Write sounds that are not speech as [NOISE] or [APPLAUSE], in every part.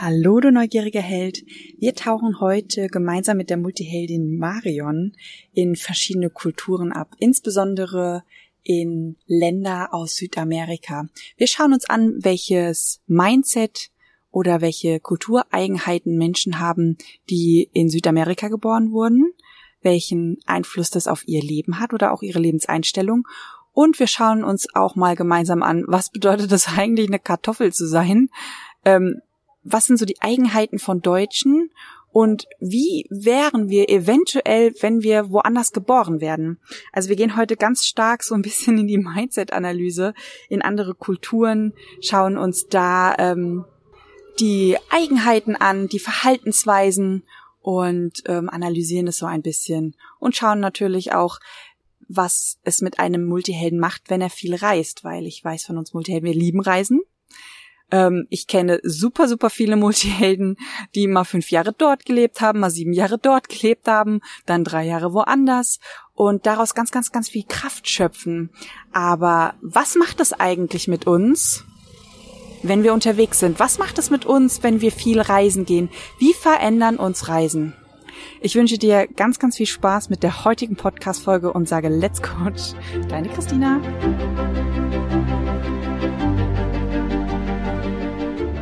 Hallo, du neugieriger Held. Wir tauchen heute gemeinsam mit der Multiheldin Marion in verschiedene Kulturen ab, insbesondere in Länder aus Südamerika. Wir schauen uns an, welches Mindset oder welche Kultureigenheiten Menschen haben, die in Südamerika geboren wurden, welchen Einfluss das auf ihr Leben hat oder auch ihre Lebenseinstellung. Und wir schauen uns auch mal gemeinsam an, was bedeutet es [LAUGHS] eigentlich, eine Kartoffel zu sein? Ähm, was sind so die Eigenheiten von Deutschen und wie wären wir eventuell, wenn wir woanders geboren werden? Also wir gehen heute ganz stark so ein bisschen in die Mindset-Analyse, in andere Kulturen, schauen uns da ähm, die Eigenheiten an, die Verhaltensweisen und ähm, analysieren es so ein bisschen und schauen natürlich auch, was es mit einem Multihelden macht, wenn er viel reist, weil ich weiß von uns Multihelden, wir lieben Reisen. Ähm, ich kenne super, super viele Multihelden, die mal fünf Jahre dort gelebt haben, mal sieben Jahre dort gelebt haben, dann drei Jahre woanders und daraus ganz, ganz, ganz viel Kraft schöpfen. Aber was macht es eigentlich mit uns? wenn wir unterwegs sind? Was macht es mit uns, wenn wir viel reisen gehen? Wie verändern uns Reisen? Ich wünsche dir ganz, ganz viel Spaß mit der heutigen Podcast-Folge und sage Let's Coach. [LAUGHS] Deine Christina.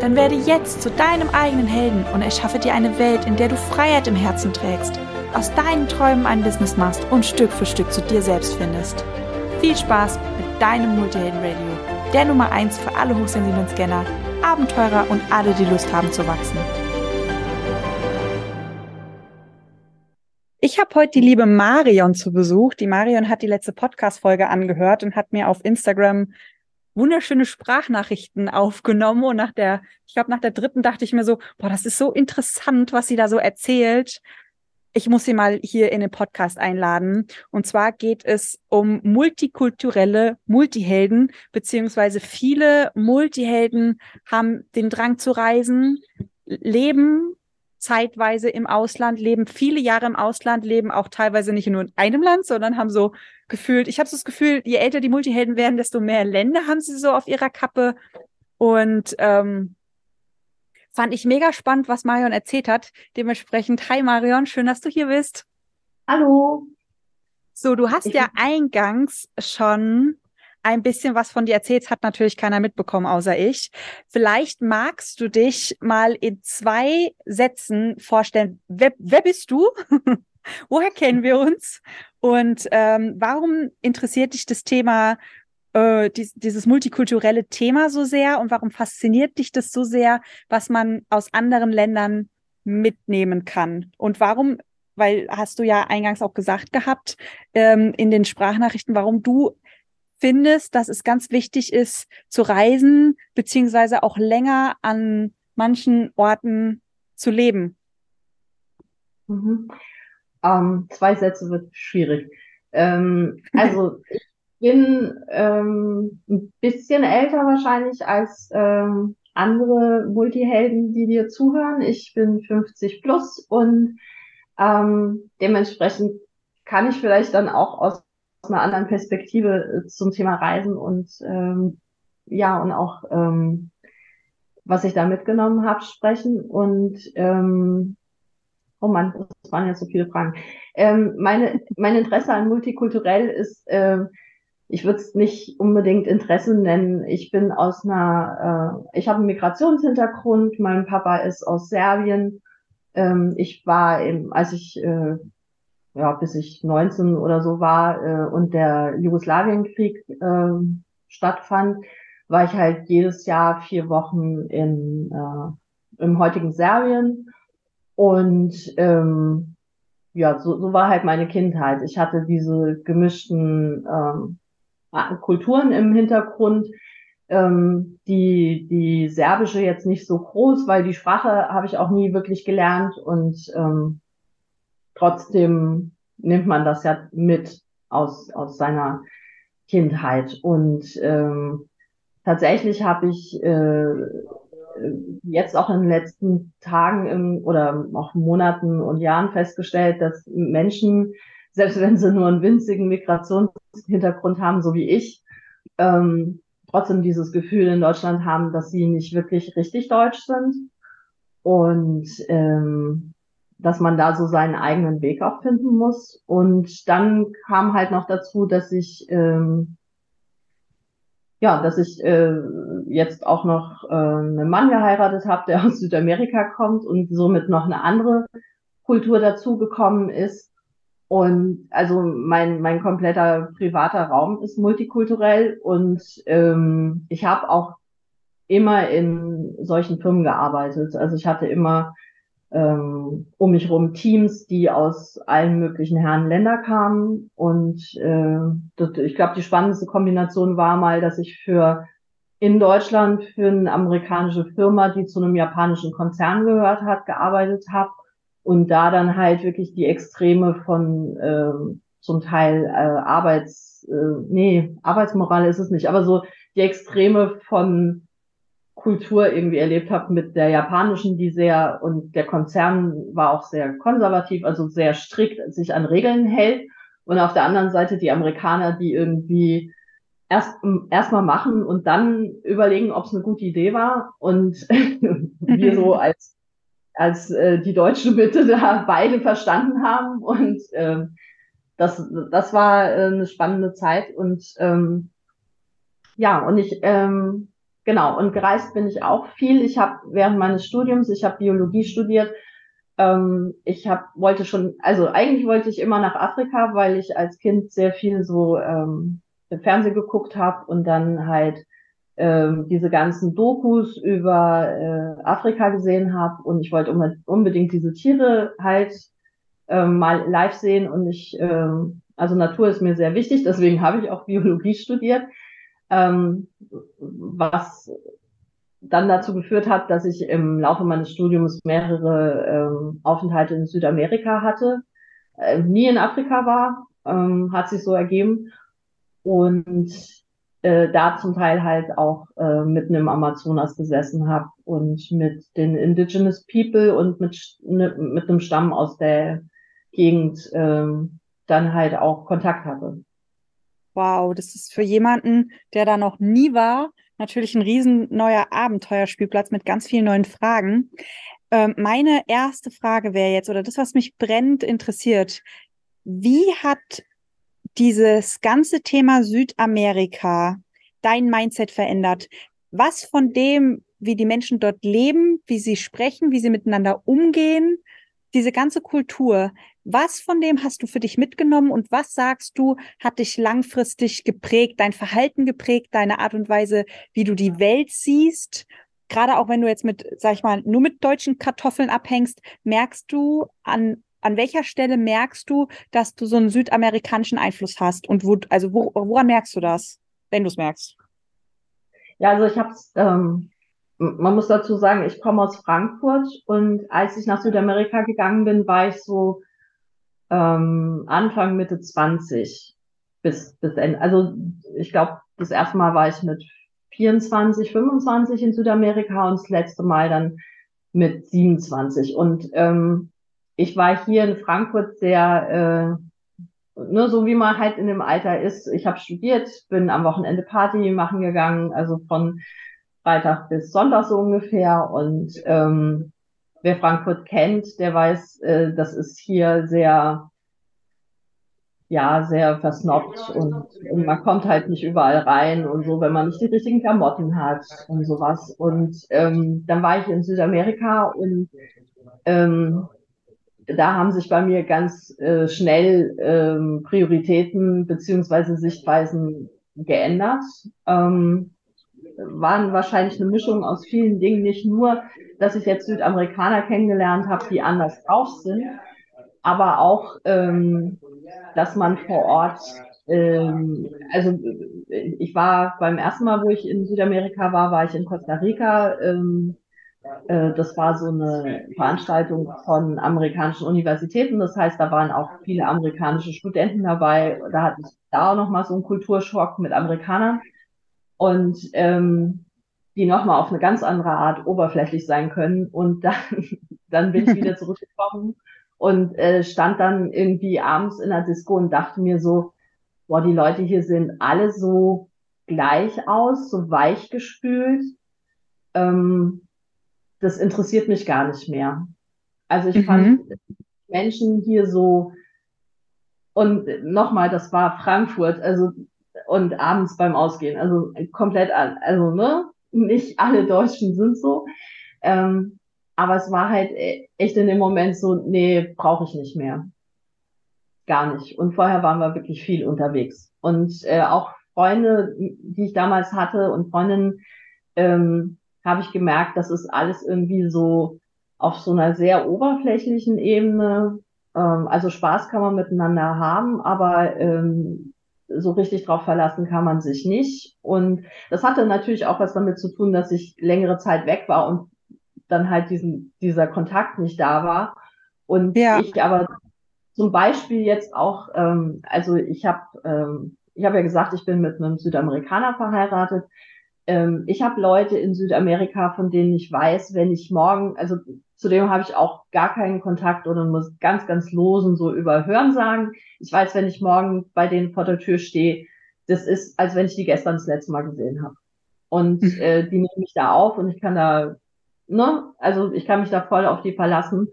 Dann werde jetzt zu deinem eigenen Helden und erschaffe dir eine Welt, in der du Freiheit im Herzen trägst, aus deinen Träumen ein Business machst und Stück für Stück zu dir selbst findest. Viel Spaß mit deinem Multihelden Radio, der Nummer 1 für alle hochsensiblen Scanner, Abenteurer und alle, die Lust haben zu wachsen. Ich habe heute die liebe Marion zu Besuch. Die Marion hat die letzte Podcast-Folge angehört und hat mir auf Instagram wunderschöne Sprachnachrichten aufgenommen und nach der, ich glaube, nach der dritten dachte ich mir so, boah, das ist so interessant, was sie da so erzählt. Ich muss sie mal hier in den Podcast einladen. Und zwar geht es um multikulturelle Multihelden, beziehungsweise viele Multihelden haben den Drang zu reisen, leben zeitweise im Ausland, leben viele Jahre im Ausland, leben auch teilweise nicht nur in einem Land, sondern haben so gefühlt, ich habe so das Gefühl, je älter die Multihelden werden, desto mehr Länder haben sie so auf ihrer Kappe. Und ähm, fand ich mega spannend, was Marion erzählt hat. Dementsprechend, hi Marion, schön, dass du hier bist. Hallo. So, du hast ich ja eingangs schon ein bisschen was von dir erzählst, hat natürlich keiner mitbekommen, außer ich. Vielleicht magst du dich mal in zwei Sätzen vorstellen. Wer, wer bist du? [LAUGHS] Woher kennen wir uns? Und ähm, warum interessiert dich das Thema, äh, dies, dieses multikulturelle Thema so sehr? Und warum fasziniert dich das so sehr, was man aus anderen Ländern mitnehmen kann? Und warum weil hast du ja eingangs auch gesagt gehabt ähm, in den Sprachnachrichten, warum du findest, dass es ganz wichtig ist, zu reisen, beziehungsweise auch länger an manchen Orten zu leben? Mhm. Ähm, zwei Sätze wird schwierig. Ähm, also [LAUGHS] ich bin ähm, ein bisschen älter wahrscheinlich als ähm, andere Multihelden, die dir zuhören. Ich bin 50 plus und ähm, dementsprechend kann ich vielleicht dann auch aus einer anderen Perspektive äh, zum Thema Reisen und ähm, ja und auch ähm, was ich da mitgenommen habe sprechen und ähm, oh man, das waren jetzt so viele Fragen. Ähm, meine mein Interesse an multikulturell ist ähm, ich würde es nicht unbedingt Interesse nennen. Ich bin aus einer, äh, ich habe einen Migrationshintergrund. Mein Papa ist aus Serbien. Ähm, ich war, eben, als ich äh, ja, bis ich 19 oder so war äh, und der Jugoslawienkrieg äh, stattfand, war ich halt jedes Jahr vier Wochen in, äh, im heutigen Serbien. Und ähm, ja, so, so war halt meine Kindheit. Ich hatte diese gemischten ähm, Kulturen im Hintergrund. Ähm, die, die serbische jetzt nicht so groß, weil die Sprache habe ich auch nie wirklich gelernt und ähm, trotzdem nimmt man das ja mit aus, aus seiner Kindheit. Und ähm, tatsächlich habe ich äh, jetzt auch in den letzten Tagen im, oder auch Monaten und Jahren festgestellt, dass Menschen, selbst wenn sie nur einen winzigen Migrationshintergrund haben, so wie ich, ähm, trotzdem dieses Gefühl in Deutschland haben, dass sie nicht wirklich richtig deutsch sind und ähm, dass man da so seinen eigenen Weg auch finden muss. Und dann kam halt noch dazu, dass ich ähm, ja, dass ich äh, jetzt auch noch äh, einen Mann geheiratet habe, der [LAUGHS] aus Südamerika kommt und somit noch eine andere Kultur dazugekommen ist. Und also mein, mein kompletter privater Raum ist multikulturell und ähm, ich habe auch immer in solchen Firmen gearbeitet. Also ich hatte immer ähm, um mich rum Teams, die aus allen möglichen Herren Länder kamen. Und äh, das, ich glaube, die spannendste Kombination war mal, dass ich für in Deutschland für eine amerikanische Firma, die zu einem japanischen Konzern gehört hat, gearbeitet habe und da dann halt wirklich die Extreme von äh, zum Teil äh, Arbeits, äh, nee, Arbeitsmoral ist es nicht, aber so die Extreme von Kultur irgendwie erlebt habe mit der japanischen, die sehr, und der Konzern war auch sehr konservativ, also sehr strikt sich an Regeln hält. Und auf der anderen Seite die Amerikaner, die irgendwie erst erstmal machen und dann überlegen, ob es eine gute Idee war. Und [LAUGHS] wir so [LAUGHS] als als äh, die deutsche Bitte da beide verstanden haben. Und äh, das das war äh, eine spannende Zeit. Und ähm, ja, und ich ähm, Genau, und gereist bin ich auch viel. Ich habe während meines Studiums, ich habe Biologie studiert, ähm, ich hab, wollte schon, also eigentlich wollte ich immer nach Afrika, weil ich als Kind sehr viel so ähm, Fernsehen geguckt habe und dann halt ähm, diese ganzen Dokus über äh, Afrika gesehen habe und ich wollte unbedingt diese Tiere halt ähm, mal live sehen. Und ich, ähm, also Natur ist mir sehr wichtig, deswegen [LAUGHS] habe ich auch Biologie studiert ähm, was dann dazu geführt hat, dass ich im Laufe meines Studiums mehrere ähm, Aufenthalte in Südamerika hatte, äh, nie in Afrika war, ähm, hat sich so ergeben und äh, da zum Teil halt auch äh, mitten im Amazonas gesessen habe und mit den Indigenous People und mit, ne, mit einem Stamm aus der Gegend ähm, dann halt auch Kontakt hatte. Wow, das ist für jemanden, der da noch nie war, natürlich ein riesen neuer Abenteuerspielplatz mit ganz vielen neuen Fragen. Ähm, meine erste Frage wäre jetzt, oder das, was mich brennend interessiert, wie hat dieses ganze Thema Südamerika dein Mindset verändert? Was von dem, wie die Menschen dort leben, wie sie sprechen, wie sie miteinander umgehen, diese ganze Kultur, was von dem hast du für dich mitgenommen und was sagst du, hat dich langfristig geprägt, dein Verhalten geprägt, deine Art und Weise, wie du die Welt siehst? Gerade auch wenn du jetzt mit, sag ich mal, nur mit deutschen Kartoffeln abhängst, merkst du an an welcher Stelle merkst du, dass du so einen südamerikanischen Einfluss hast? Und wo, also wo, woran merkst du das, wenn du es merkst? Ja, also ich habe es ähm, man muss dazu sagen, ich komme aus Frankfurt und als ich nach Südamerika gegangen bin, war ich so ähm, Anfang, Mitte 20 bis, bis Ende. Also ich glaube, das erste Mal war ich mit 24, 25 in Südamerika und das letzte Mal dann mit 27. Und ähm, ich war hier in Frankfurt sehr, äh, nur so wie man halt in dem Alter ist. Ich habe studiert, bin am Wochenende Party machen gegangen, also von Freitag bis Sonntag so ungefähr. Und ähm, wer Frankfurt kennt, der weiß, äh, das ist hier sehr, ja, sehr versnobbt und, und man kommt halt nicht überall rein und so, wenn man nicht die richtigen Klamotten hat und sowas. Und ähm, dann war ich in Südamerika und ähm, da haben sich bei mir ganz äh, schnell ähm, Prioritäten beziehungsweise Sichtweisen geändert. Ähm, waren wahrscheinlich eine Mischung aus vielen Dingen, nicht nur, dass ich jetzt Südamerikaner kennengelernt habe, die anders drauf sind, aber auch, ähm, dass man vor Ort, ähm, also ich war beim ersten Mal, wo ich in Südamerika war, war ich in Costa Rica. Ähm, äh, das war so eine Veranstaltung von amerikanischen Universitäten. Das heißt, da waren auch viele amerikanische Studenten dabei. Da hatte ich da auch nochmal so einen Kulturschock mit Amerikanern. Und ähm, die nochmal auf eine ganz andere Art oberflächlich sein können. Und dann, [LAUGHS] dann bin ich [LAUGHS] wieder zurückgekommen und äh, stand dann irgendwie abends in der Disco und dachte mir so, boah, die Leute hier sehen alle so gleich aus, so weich gespült. Ähm, das interessiert mich gar nicht mehr. Also ich mhm. fand Menschen hier so, und nochmal, das war Frankfurt, also und abends beim Ausgehen, also komplett, also ne, nicht alle Deutschen sind so. Ähm, aber es war halt e-, echt in dem Moment so, nee, brauche ich nicht mehr. Gar nicht. Und vorher waren wir wirklich viel unterwegs. Und äh, auch Freunde, die ich damals hatte und Freundinnen, ähm, habe ich gemerkt, das ist alles irgendwie so auf so einer sehr oberflächlichen Ebene. Ähm, also Spaß kann man miteinander haben, aber ähm, so richtig drauf verlassen kann man sich nicht. Und das hatte natürlich auch was damit zu tun, dass ich längere Zeit weg war und dann halt diesen, dieser Kontakt nicht da war. Und ja. ich aber zum Beispiel jetzt auch, ähm, also ich habe ähm, ich habe ja gesagt, ich bin mit einem Südamerikaner verheiratet. Ähm, ich habe Leute in Südamerika, von denen ich weiß, wenn ich morgen, also Zudem habe ich auch gar keinen Kontakt oder muss ganz, ganz losen so über Hören sagen. Ich weiß, wenn ich morgen bei denen vor der Tür stehe, das ist, als wenn ich die gestern das letzte Mal gesehen habe. Und mhm. äh, die nehmen mich da auf und ich kann da, ne, also ich kann mich da voll auf die verlassen.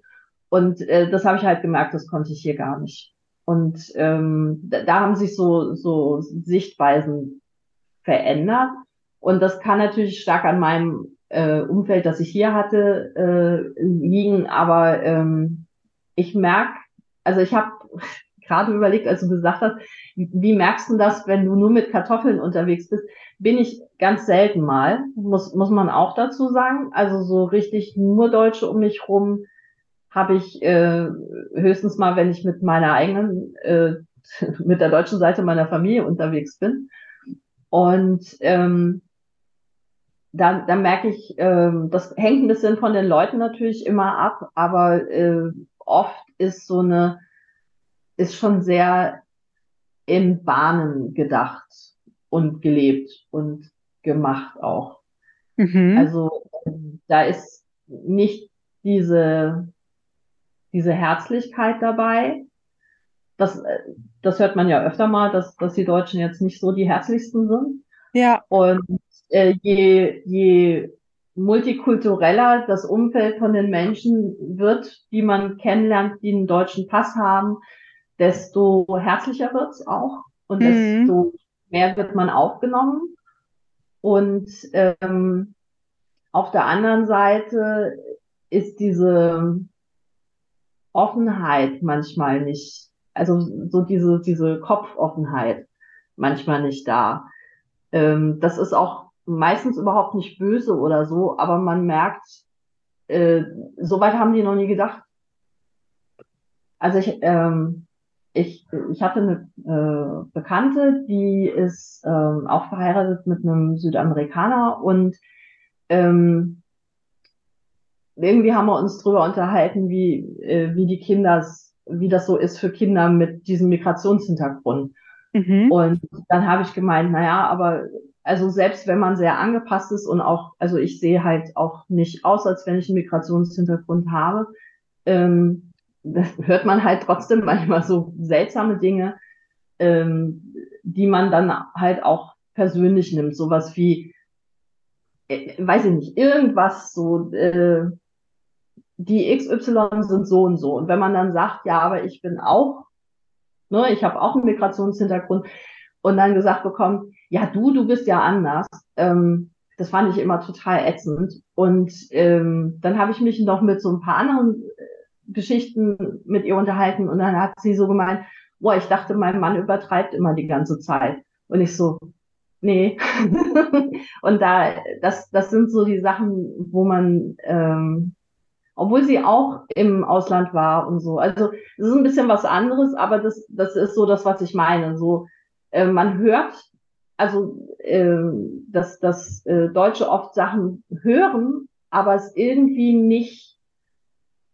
Und äh, das habe ich halt gemerkt, das konnte ich hier gar nicht. Und ähm, da, da haben sich so, so Sichtweisen verändert. Und das kann natürlich stark an meinem äh, Umfeld, das ich hier hatte, äh, liegen. Aber ähm, ich merke, also ich habe [LAUGHS] gerade überlegt, als du gesagt hast, wie, merkst du das, wenn du nur mit Kartoffeln unterwegs bist? Bin ich ganz selten mal, muss, muss man auch dazu sagen. Also so richtig nur Deutsche um mich rum habe ich äh, höchstens mal, wenn ich mit meiner eigenen, äh, [LAUGHS] mit der deutschen Seite meiner Familie unterwegs bin. Und ähm, da, da merke ich, ähm, das hängt ein bisschen von den Leuten natürlich immer ab, aber äh, oft ist so eine, ist schon sehr in Bahnen gedacht und gelebt und gemacht auch. Mhm. Also da ist nicht diese, diese Herzlichkeit dabei. Das, äh, das hört man ja öfter mal, dass, dass die Deutschen jetzt nicht so die herzlichsten sind. Ja. Und äh, je, je multikultureller das Umfeld von den Menschen wird, die man kennenlernt, die einen deutschen Pass haben, desto herzlicher wird's auch und mhm. desto mehr wird man aufgenommen. Und ähm, auf der anderen Seite ist diese Offenheit manchmal nicht, also so diese, diese Kopfoffenheit manchmal nicht da. Ähm, das ist auch meistens überhaupt nicht böse oder so, aber man merkt, äh, so weit haben die noch nie gedacht. Also ich, ähm, ich, ich hatte eine äh, Bekannte, die ist ähm, auch verheiratet mit einem Südamerikaner und ähm, irgendwie haben wir uns drüber unterhalten, wie, äh, wie die Kinder, wie das so ist für Kinder mit diesem Migrationshintergrund. Mhm. Und dann habe ich gemeint, naja, aber also selbst wenn man sehr angepasst ist und auch, also ich sehe halt auch nicht aus, als wenn ich einen Migrationshintergrund habe, ähm, hört man halt trotzdem [LAUGHS] manchmal so seltsame Dinge, ähm, die man dann halt auch persönlich nimmt. Sowas wie, äh, weiß ich nicht, irgendwas so, äh, die XY sind so und so. Und wenn man dann sagt, ja, aber ich bin auch, ne, ich habe auch einen Migrationshintergrund und dann gesagt bekommt, ja, du, du bist ja anders. Ähm, das fand ich immer total ätzend. Und ähm, dann habe ich mich noch mit so ein paar anderen äh, Geschichten mit ihr unterhalten und dann hat sie so gemeint, boah, ich dachte, mein Mann übertreibt immer die ganze Zeit. Und ich so, nee. [LAUGHS] und da, das, das sind so die Sachen, wo man, ähm, obwohl sie auch im Ausland war und so. Also es ist ein bisschen was anderes, aber das, das ist so das, was ich meine. So, äh, man hört also äh, dass, dass äh, Deutsche oft Sachen hören aber es irgendwie nicht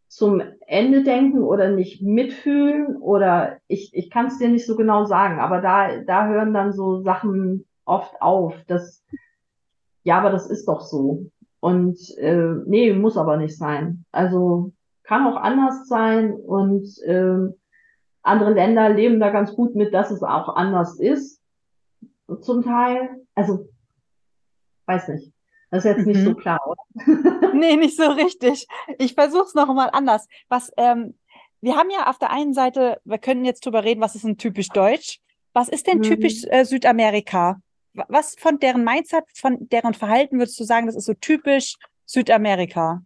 zum Ende denken oder nicht mitfühlen oder ich, ich kann es dir nicht so genau sagen, aber da, da hören dann so Sachen oft auf, dass ja, aber das ist doch so. Und äh, nee, muss aber nicht sein. Also kann auch anders sein und äh, andere Länder leben da ganz gut mit, dass es auch anders ist. Zum Teil. Also, weiß nicht. Das ist jetzt mhm. nicht so mhm. klar, oder? [LAUGHS] [LAUGHS] nee, nicht so richtig. Ich versuche es noch mal anders. Was, ähm, wir haben ja auf der einen Seite, wir können jetzt drüber reden, was ist denn typisch deutsch? Was ist denn mhm. typisch äh, Südamerika? Was von deren Mindset, von deren Verhalten würdest du sagen, das ist so typisch Südamerika?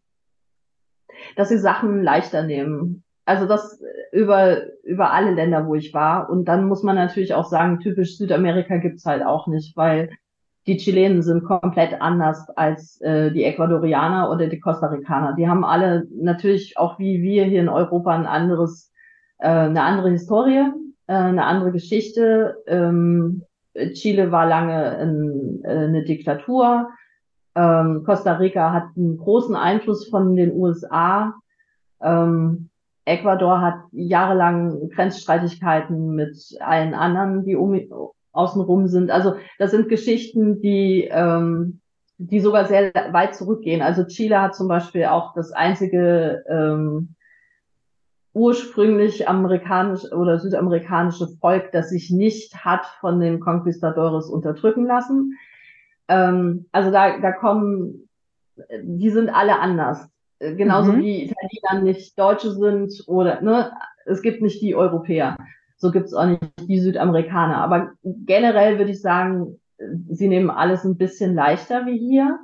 Dass sie Sachen leichter nehmen. Also das über, über alle Länder, wo ich war. Und dann muss man natürlich auch sagen, typisch Südamerika gibt's halt auch nicht, weil die Chilenen sind komplett anders als äh, die Ecuadorianer oder die Costa Ricaner. Die haben alle natürlich auch wie wir hier in Europa ein anderes, äh, eine andere Historie, äh, eine andere Geschichte. Ähm, Chile war lange in, äh, eine Diktatur. Ähm, Costa Rica hat einen großen Einfluss von den USA. Ähm, Ecuador hat jahrelang Grenzstreitigkeiten mit allen anderen, die um, außenrum sind. Also das sind Geschichten, die, ähm, die sogar sehr weit zurückgehen. Also Chile hat zum Beispiel auch das einzige ähm, ursprünglich amerikanisch oder südamerikanische Volk, das sich nicht hat von den Conquistadores unterdrücken lassen. Ähm, also da, da kommen, die sind alle anders. Genauso mhm. wie Italiener nicht Deutsche sind oder ne, es gibt nicht die Europäer. So gibt es auch nicht die Südamerikaner. Aber generell würde ich sagen, sie nehmen alles ein bisschen leichter wie hier.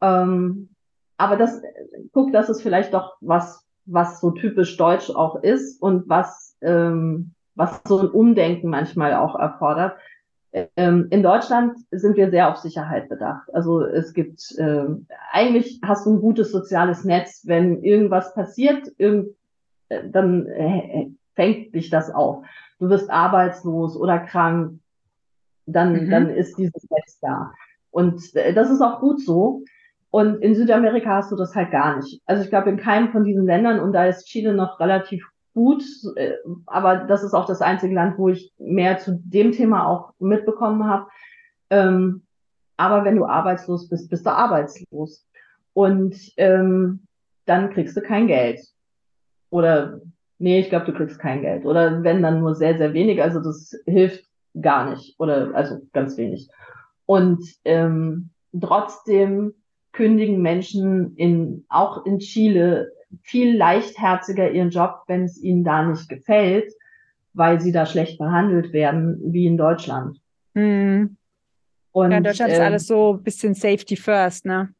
Ähm, aber das, guck, das ist vielleicht doch was, was so typisch deutsch auch ist und was, ähm, was so ein Umdenken manchmal auch erfordert. Ähm, in Deutschland sind wir sehr auf Sicherheit bedacht. Also es gibt, äh, eigentlich hast du ein gutes soziales Netz. Wenn irgendwas passiert, irgend, äh, dann äh, fängt dich das auf du wirst arbeitslos oder krank, dann, mhm. dann ist dieses Netz da. Und äh, das ist auch gut so. Und in Südamerika hast du das halt gar nicht. Also ich glaube, in keinem von diesen Ländern, und da ist Chile noch relativ gut, äh, aber das ist auch das einzige Land, wo ich mehr zu dem Thema auch mitbekommen habe. Ähm, aber wenn du arbeitslos bist, bist du arbeitslos. Und ähm, dann kriegst du kein Geld. Oder nee, ich glaube, du kriegst kein Geld. Oder wenn dann nur sehr, sehr wenig. Also das hilft gar nicht. Oder also ganz wenig. Und ähm, trotzdem kündigen Menschen in, auch in Chile viel leichtherziger ihren Job, wenn es ihnen da nicht gefällt, weil sie da schlecht behandelt werden, wie in Deutschland. Hm. Und, ja, in Deutschland äh, ist alles so ein bisschen Safety First, ne?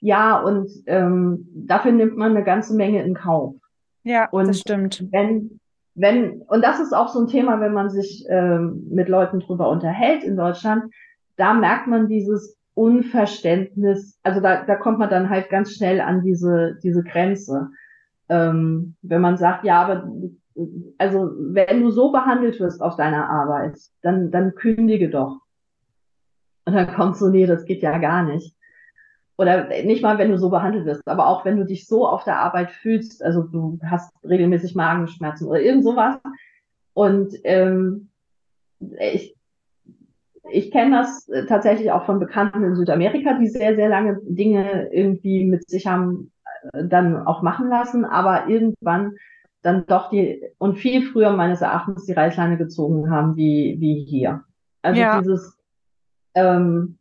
Ja, und ähm, dafür nimmt man eine ganze Menge in Kauf. Ja, und das stimmt. Wenn, wenn, und das ist auch so ein Thema, wenn man sich ähm, mit Leuten drüber unterhält in Deutschland, da merkt man dieses Unverständnis, also da, da kommt man dann halt ganz schnell an diese, diese Grenze. Ähm, wenn man sagt, ja, aber also wenn du so behandelt wirst auf deiner Arbeit, dann, dann kündige doch. Und dann kommt so, nee, das geht ja gar nicht oder nicht mal, wenn du so behandelt wirst, aber auch wenn du dich so auf der Arbeit fühlst, also du hast regelmäßig Magenschmerzen oder irgend sowas. Und ähm, ich, ich kenne das tatsächlich auch von Bekannten in Südamerika, die sehr, sehr lange Dinge irgendwie mit sich haben äh, dann auch machen lassen, aber irgendwann dann doch die und viel früher meines Erachtens die Reißleine gezogen haben wie, wie hier. Also ja. dieses ähm,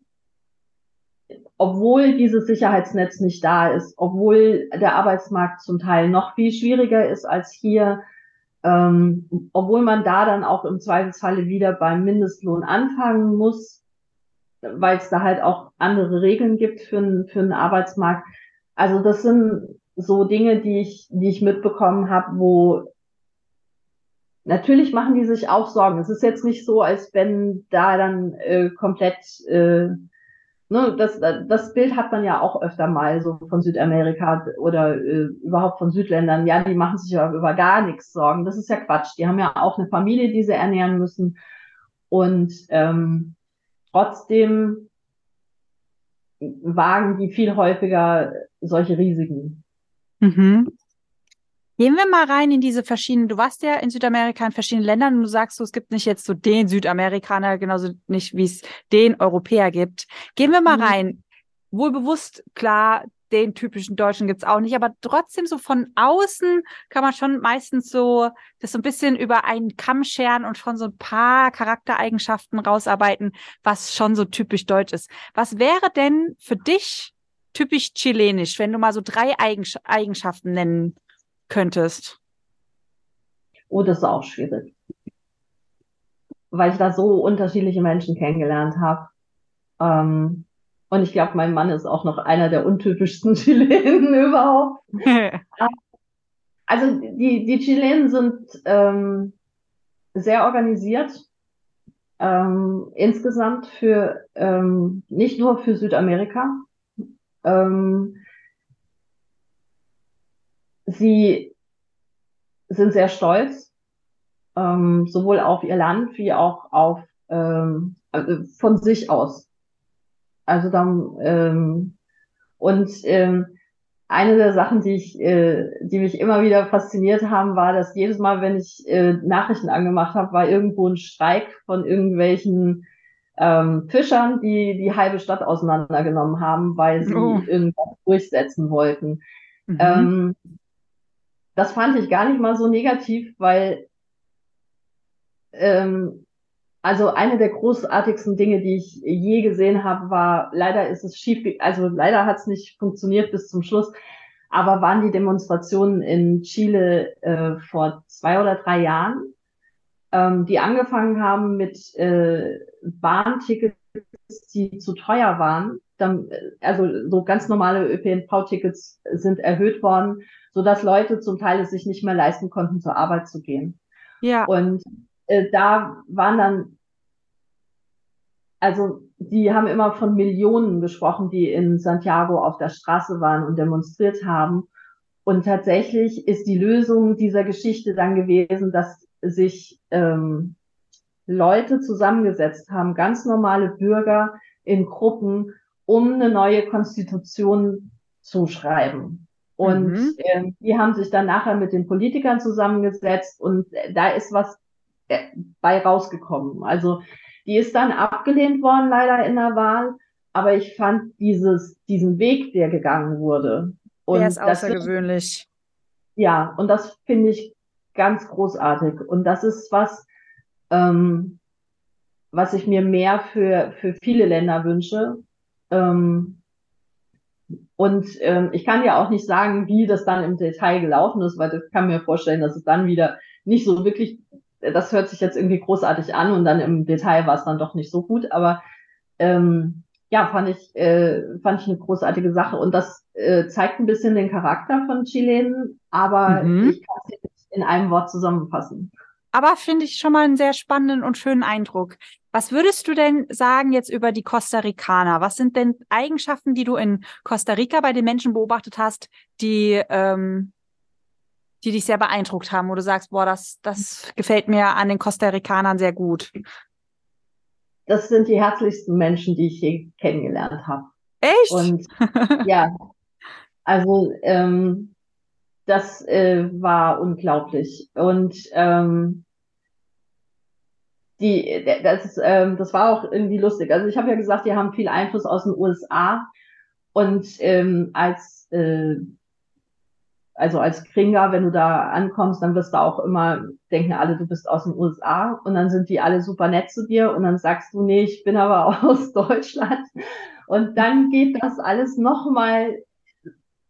obwohl dieses Sicherheitsnetz nicht da ist, obwohl der Arbeitsmarkt zum Teil noch viel schwieriger ist als hier, ähm, obwohl man da dann auch im Zweifelsfalle wieder beim Mindestlohn anfangen muss, weil es da halt auch andere Regeln gibt für, für einen Arbeitsmarkt. Also das sind so Dinge, die ich, die ich mitbekommen habe, wo natürlich machen die sich auch Sorgen. Es ist jetzt nicht so, als wenn da dann äh, komplett äh, ne, das, das Bild hat man ja auch öfter mal so von Südamerika oder äh, überhaupt von Südländern. Ja, die machen sich ja über gar nichts Sorgen. Das ist ja Quatsch. Die haben ja auch eine Familie, die sie ernähren müssen. Und ähm, trotzdem wagen die viel häufiger solche Risiken. Mhm. Gehen wir mal rein in diese verschiedenen, du warst ja in Südamerika in verschiedenen Ländern und du sagst so, es gibt nicht jetzt so den Südamerikaner, genauso nicht wie es den Europäer gibt. Gehen wir mal mhm. rein. Wohl bewusst, klar, den typischen Deutschen gibt's auch nicht, aber trotzdem so von außen kann man schon meistens so das so ein bisschen über einen Kamm scheren und von so ein paar Charaktereigenschaften rausarbeiten, was schon so typisch deutsch ist. Was wäre denn für dich typisch chilenisch, wenn du mal so drei Eigenschaften nennen könntest? Oh, das ist auch schwierig. Weil ich da so unterschiedliche Menschen kennengelernt habe. Ähm, und ich glaube, mein Mann ist auch noch einer der untypischsten [LAUGHS] Chilenen überhaupt. [LAUGHS] also die, die Chilenen sind ähm, sehr organisiert. Ähm, insgesamt für ähm, nicht nur für Südamerika. Ähm, Sie sind sehr stolz, ähm, sowohl auf ihr Land wie auch auf ähm, also von sich aus. Also dann ähm, und ähm, eine der Sachen, die ich, äh, die mich immer wieder fasziniert haben, war, dass jedes Mal, wenn ich äh, Nachrichten angemacht habe, war irgendwo ein Streik von irgendwelchen ähm, Fischern, die die halbe Stadt auseinandergenommen haben, weil sie oh. irgendwas durchsetzen wollten. Mhm. Ähm, das fand ich gar nicht mal so negativ, weil ähm, also eine der großartigsten Dinge, die ich je gesehen habe, war, leider ist es schief, also leider hat es nicht funktioniert bis zum Schluss, aber waren die Demonstrationen in Chile äh, vor zwei oder drei Jahren, ähm, die angefangen haben mit äh, Bahntickets, die zu teuer waren. Dann, also so ganz normale ÖPNV-Tickets sind erhöht worden so dass Leute zum Teil es sich nicht mehr leisten konnten, zur Arbeit zu gehen. Ja. Und äh, da waren dann, also die haben immer von Millionen gesprochen, die in Santiago auf der Straße waren und demonstriert haben. Und tatsächlich ist die Lösung dieser Geschichte dann gewesen, dass sich ähm, Leute zusammengesetzt haben, ganz normale Bürger in Gruppen, um eine neue Konstitution zu schreiben. Und mhm. äh, die haben sich dann nachher mit den Politikern zusammengesetzt und äh, da ist was äh, bei rausgekommen. Also die ist dann abgelehnt worden leider in der Wahl, aber ich fand dieses, diesen Weg, der gegangen wurde. Und der ist außergewöhnlich. Das, ja, und das finde ich ganz großartig. Und das ist was, ähm, was ich mir mehr für, für viele Länder wünsche. Ähm, und ähm, ich kann ja auch nicht sagen, wie das dann im Detail gelaufen ist, weil ich kann mir vorstellen, dass es dann wieder nicht so wirklich, das hört sich jetzt irgendwie großartig an und dann im Detail war es dann doch nicht so gut. Aber ähm, ja, fand ich, äh, fand ich eine großartige Sache. Und das äh, zeigt ein bisschen den Charakter von Chilenen, aber mhm. ich kann es nicht in einem Wort zusammenfassen. Aber finde ich schon mal einen sehr spannenden und schönen Eindruck. Was würdest du denn sagen jetzt über die Costa Ricaner? Was sind denn Eigenschaften, die du in Costa Rica bei den Menschen beobachtet hast, die, ähm, die dich sehr beeindruckt haben, wo du sagst, boah, das, das gefällt mir an den Costa Ricanern sehr gut? Das sind die herzlichsten Menschen, die ich je kennengelernt habe. Echt? Und [LAUGHS] ja, also ähm, das äh, war unglaublich. Und ähm, die, das, ähm, das war auch irgendwie lustig. Also ich habe ja gesagt, die haben viel Einfluss aus den USA und ähm, als äh, also als Kringer, wenn du da ankommst, dann wirst du auch immer denken alle, du bist aus den USA und dann sind die alle super nett zu dir. Und dann sagst du, nee, ich bin aber [LAUGHS] aus Deutschland. Und dann geht das alles nochmal,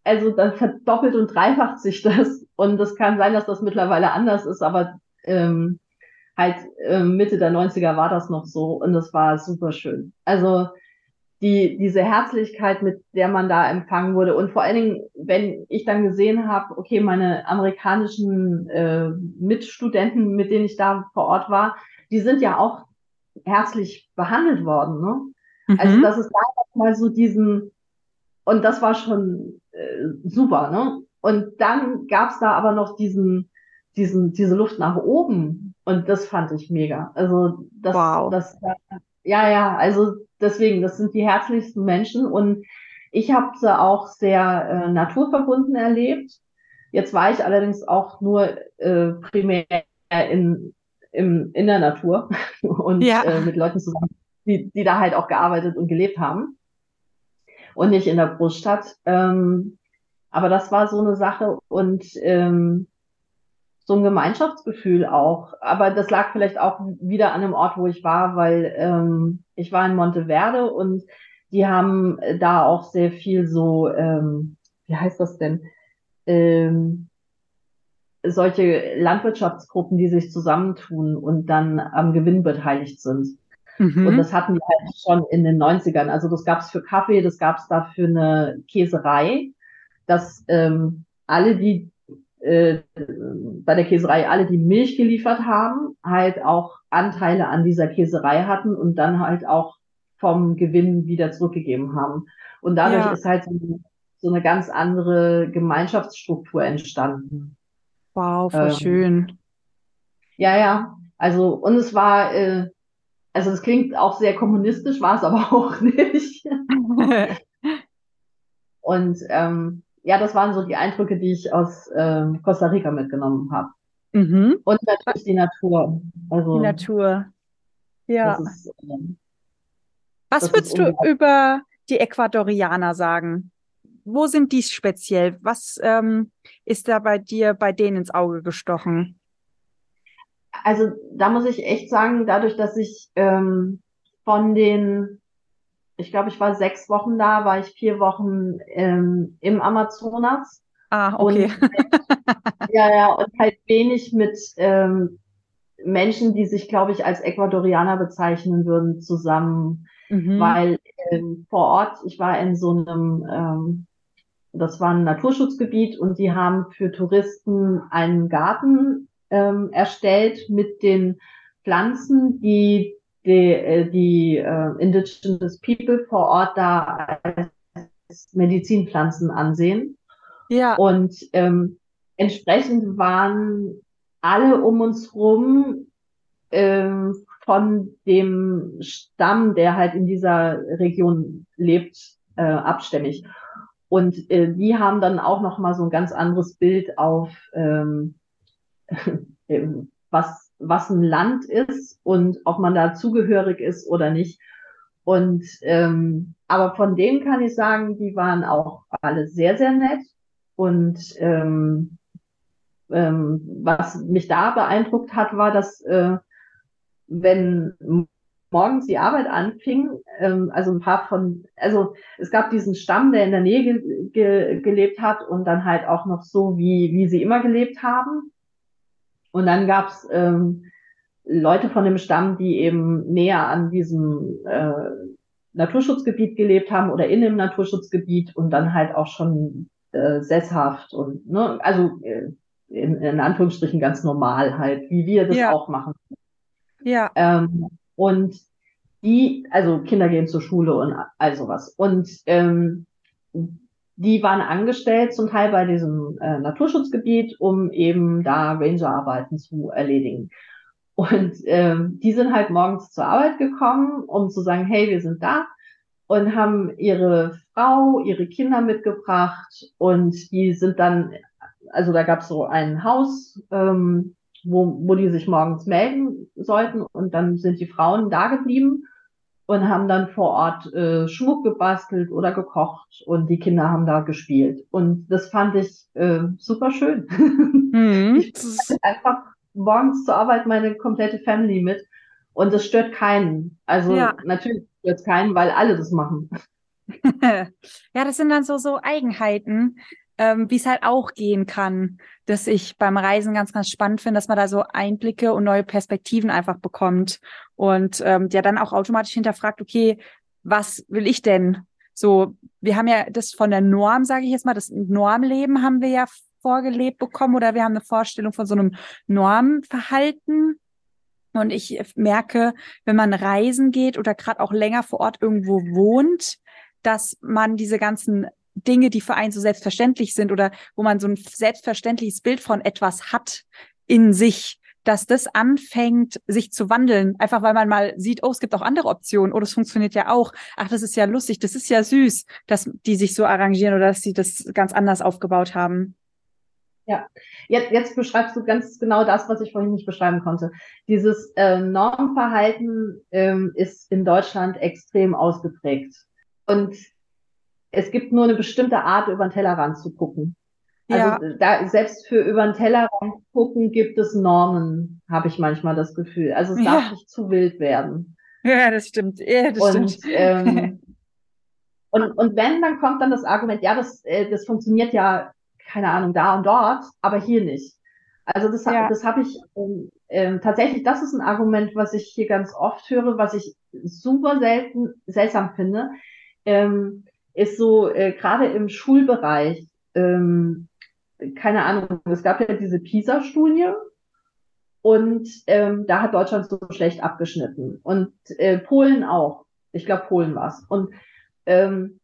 also dann verdoppelt und dreifacht sich das. Und es kann sein, dass das mittlerweile anders ist, aber ähm, halt äh, Mitte der 90er war das noch so und das war super schön. Also die, diese Herzlichkeit, mit der man da empfangen wurde und vor allen Dingen, wenn ich dann gesehen habe, okay, meine amerikanischen äh, Mitstudenten, mit denen ich da vor Ort war, die sind ja auch herzlich behandelt worden. Ne? Mhm. Also das ist da mal so diesen, und das war schon äh, super. Ne? Und dann gab's da aber noch diesen, diesen, diese Luft nach oben, und das fand ich mega. Also das, wow. das ja, ja, also deswegen, das sind die herzlichsten Menschen und ich habe sie auch sehr äh, naturverbunden erlebt. Jetzt war ich allerdings auch nur äh, primär in, im, in der Natur [LAUGHS] und ja. äh, mit Leuten zusammen, die, die da halt auch gearbeitet und gelebt haben und nicht in der Großstadt. Ähm, aber das war so eine Sache und ähm, so ein Gemeinschaftsgefühl auch. Aber das lag vielleicht auch wieder an dem Ort, wo ich war, weil ähm, ich war in Monteverde und die haben da auch sehr viel so, ähm, wie heißt das denn? Ähm, solche Landwirtschaftsgruppen, die sich zusammentun und dann am Gewinn beteiligt sind. Mhm. Und das hatten die halt schon in den 90ern. Also das gab es für Kaffee, das gab es da für eine Käserei, dass ähm, alle, die äh, bei der Käserei, alle, die Milch geliefert haben, halt auch Anteile an dieser Käserei hatten und dann halt auch vom Gewinn wieder zurückgegeben haben. Und dadurch ja. ist halt so, so, eine ganz andere Gemeinschaftsstruktur entstanden. Wow, voll ähm, schön. Ja, ja. Also, und es war, äh, also es klingt auch sehr kommunistisch, war es aber [LAUGHS] auch nicht. [LAUGHS] und ähm, ja, das waren so die Eindrücke, die ich aus ähm, Costa Rica mitgenommen habe. Mhm. Und natürlich die Natur. Also, die Natur. Ja. Ist, ähm, Was würdest du über die Ecuadorianer sagen? Wo sind die speziell? Was ähm, ist da bei dir bei denen ins Auge gestochen? Also da muss ich echt sagen, dadurch, dass ich ähm, von den ich glaube, ich war sechs Wochen da, war ich vier Wochen ähm, im Amazonas. Ah, okay. Und, [LAUGHS] ja, ja, und halt wenig mit ähm, Menschen, die sich, glaube ich, als Ecuadorianer bezeichnen würden, zusammen. Mhm. Weil ähm, vor Ort, ich war in so einem, ähm, das war ein Naturschutzgebiet und die haben für Touristen einen Garten ähm, erstellt mit den Pflanzen, die die, äh, die äh, Indigenous People vor Ort da als Medizinpflanzen ansehen. Ja. Und ähm, entsprechend waren alle um uns rum ähm, von dem Stamm, der halt in dieser Region lebt, äh, abstämmig. Und äh, die haben dann auch noch mal so ein ganz anderes Bild auf ähm, [LAUGHS] was was ein Land ist und ob man da zugehörig ist oder nicht. Und ähm, aber von denen kann ich sagen, die waren auch alle sehr, sehr nett. Und ähm, ähm, was mich da beeindruckt hat, war, dass äh, wenn morgens die Arbeit anfing, ähm, also ein paar von, also es gab diesen Stamm, der in der Nähe ge ge gelebt hat und dann halt auch noch so, wie, wie sie immer gelebt haben. Und dann gab's ähm, Leute von dem Stamm, die eben näher an diesem äh, Naturschutzgebiet gelebt haben oder in dem Naturschutzgebiet und dann halt auch schon äh, sesshaft und ne, also äh, in, in Anführungsstrichen ganz normal halt, wie wir das ja. auch machen. Ja. Ähm, und die, also Kinder gehen zur Schule und all sowas. Und ähm, die waren angestellt zum Teil bei diesem äh, Naturschutzgebiet, um eben da Rangerarbeiten zu erledigen. Und ähm, die sind halt morgens zur Arbeit gekommen, um zu sagen, hey, wir sind da und haben ihre Frau, ihre Kinder mitgebracht. Und die sind dann, also da gab es so ein Haus, ähm, wo, wo die sich morgens melden sollten. Und dann sind die Frauen da geblieben und haben dann vor Ort äh, Schmuck gebastelt oder gekocht und die Kinder haben da gespielt. Und das fand ich äh, super schön. [LAUGHS] Mhm. ich einfach morgens zur Arbeit meine komplette Family mit und das stört keinen. Also ja. natürlich stört es keinen, weil alle das machen. [LAUGHS] ja, das sind dann so, so Eigenheiten, ähm, wie es halt auch gehen kann, dass ich beim Reisen ganz, ganz spannend finde, dass man da so Einblicke und neue Perspektiven einfach bekommt und ähm, ja dann auch automatisch hinterfragt, okay, was will ich denn? So, wir haben ja das von der Norm, sage ich jetzt mal, das Normleben haben wir ja vorgelebt bekommen oder wir haben eine Vorstellung von so einem Normverhalten. Und ich merke, wenn man reisen geht oder gerade auch länger vor Ort irgendwo wohnt, dass man diese ganzen Dinge, die für einen so selbstverständlich sind oder wo man so ein selbstverständliches Bild von etwas hat in sich, dass das anfängt, sich zu wandeln, einfach weil man mal sieht, oh, es gibt auch andere Optionen, oh, das funktioniert ja auch. Ach, das ist ja lustig, das ist ja süß, dass die sich so arrangieren oder dass sie das ganz anders aufgebaut haben. Ja, jetzt, jetzt beschreibst du ganz genau das, was ich vorhin nicht beschreiben konnte. Dieses äh, Normverhalten ähm, ist in Deutschland extrem ausgeprägt. Und es gibt nur eine bestimmte Art, über den Tellerrand zu gucken. Also ja. da, selbst für über den Tellerrand gucken gibt es Normen, habe ich manchmal das Gefühl. Also es darf nicht zu wild werden. Ja, das stimmt. Ja, das und, stimmt. Ähm, [LAUGHS] und, und wenn, dann kommt dann das Argument, ja, das, äh, das funktioniert ja, keine Ahnung, da und dort, aber hier nicht. Also das, ja. das habe ich ähm, ähm, tatsächlich, das ist ein Argument, was ich hier ganz oft höre, was ich super selten, seltsam finde, ähm, ist so äh, gerade im Schulbereich, ähm, keine Ahnung, es gab ja diese PISA-Studie und ähm, da hat Deutschland so schlecht abgeschnitten und äh, Polen auch. Ich glaube, Polen war's. Und ähm,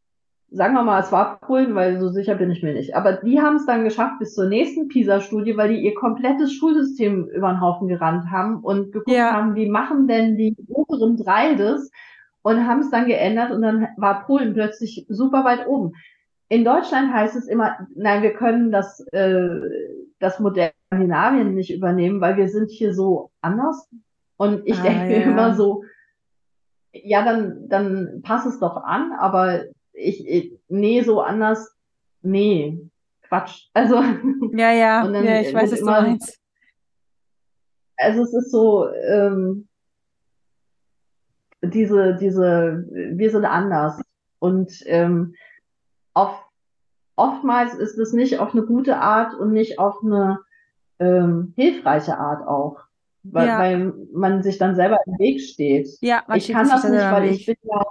sagen wir mal, es war Polen, weil so sicher bin ich mir nicht. Aber die haben es dann geschafft bis zur nächsten PISA-Studie, weil die ihr komplettes Schulsystem über den Haufen gerannt haben und geguckt ja. haben, wie machen denn die oberen drei das und haben es dann geändert und dann war Polen plötzlich super weit oben. In Deutschland heißt es immer, nein, wir können das, äh, das Modell Skandinavien nicht übernehmen, weil wir sind hier so anders. Und ich ah, denke mir immer so, ja, dann, dann pass es doch an, aber ich, ich nee, so anders, nee, Quatsch. Also. Ja, ja, [LAUGHS] ja, ich weiß, was immer. Also es ist so, ähm, diese, diese, wir sind anders. Und ähm, auf, oftmals ist es nicht auf eine gute Art und nicht auf eine ähm, hilfreiche Art auch. Weil, ja. weil man sich dann selber im Weg steht. Ja, ich kann das nicht, weil ich bin ja,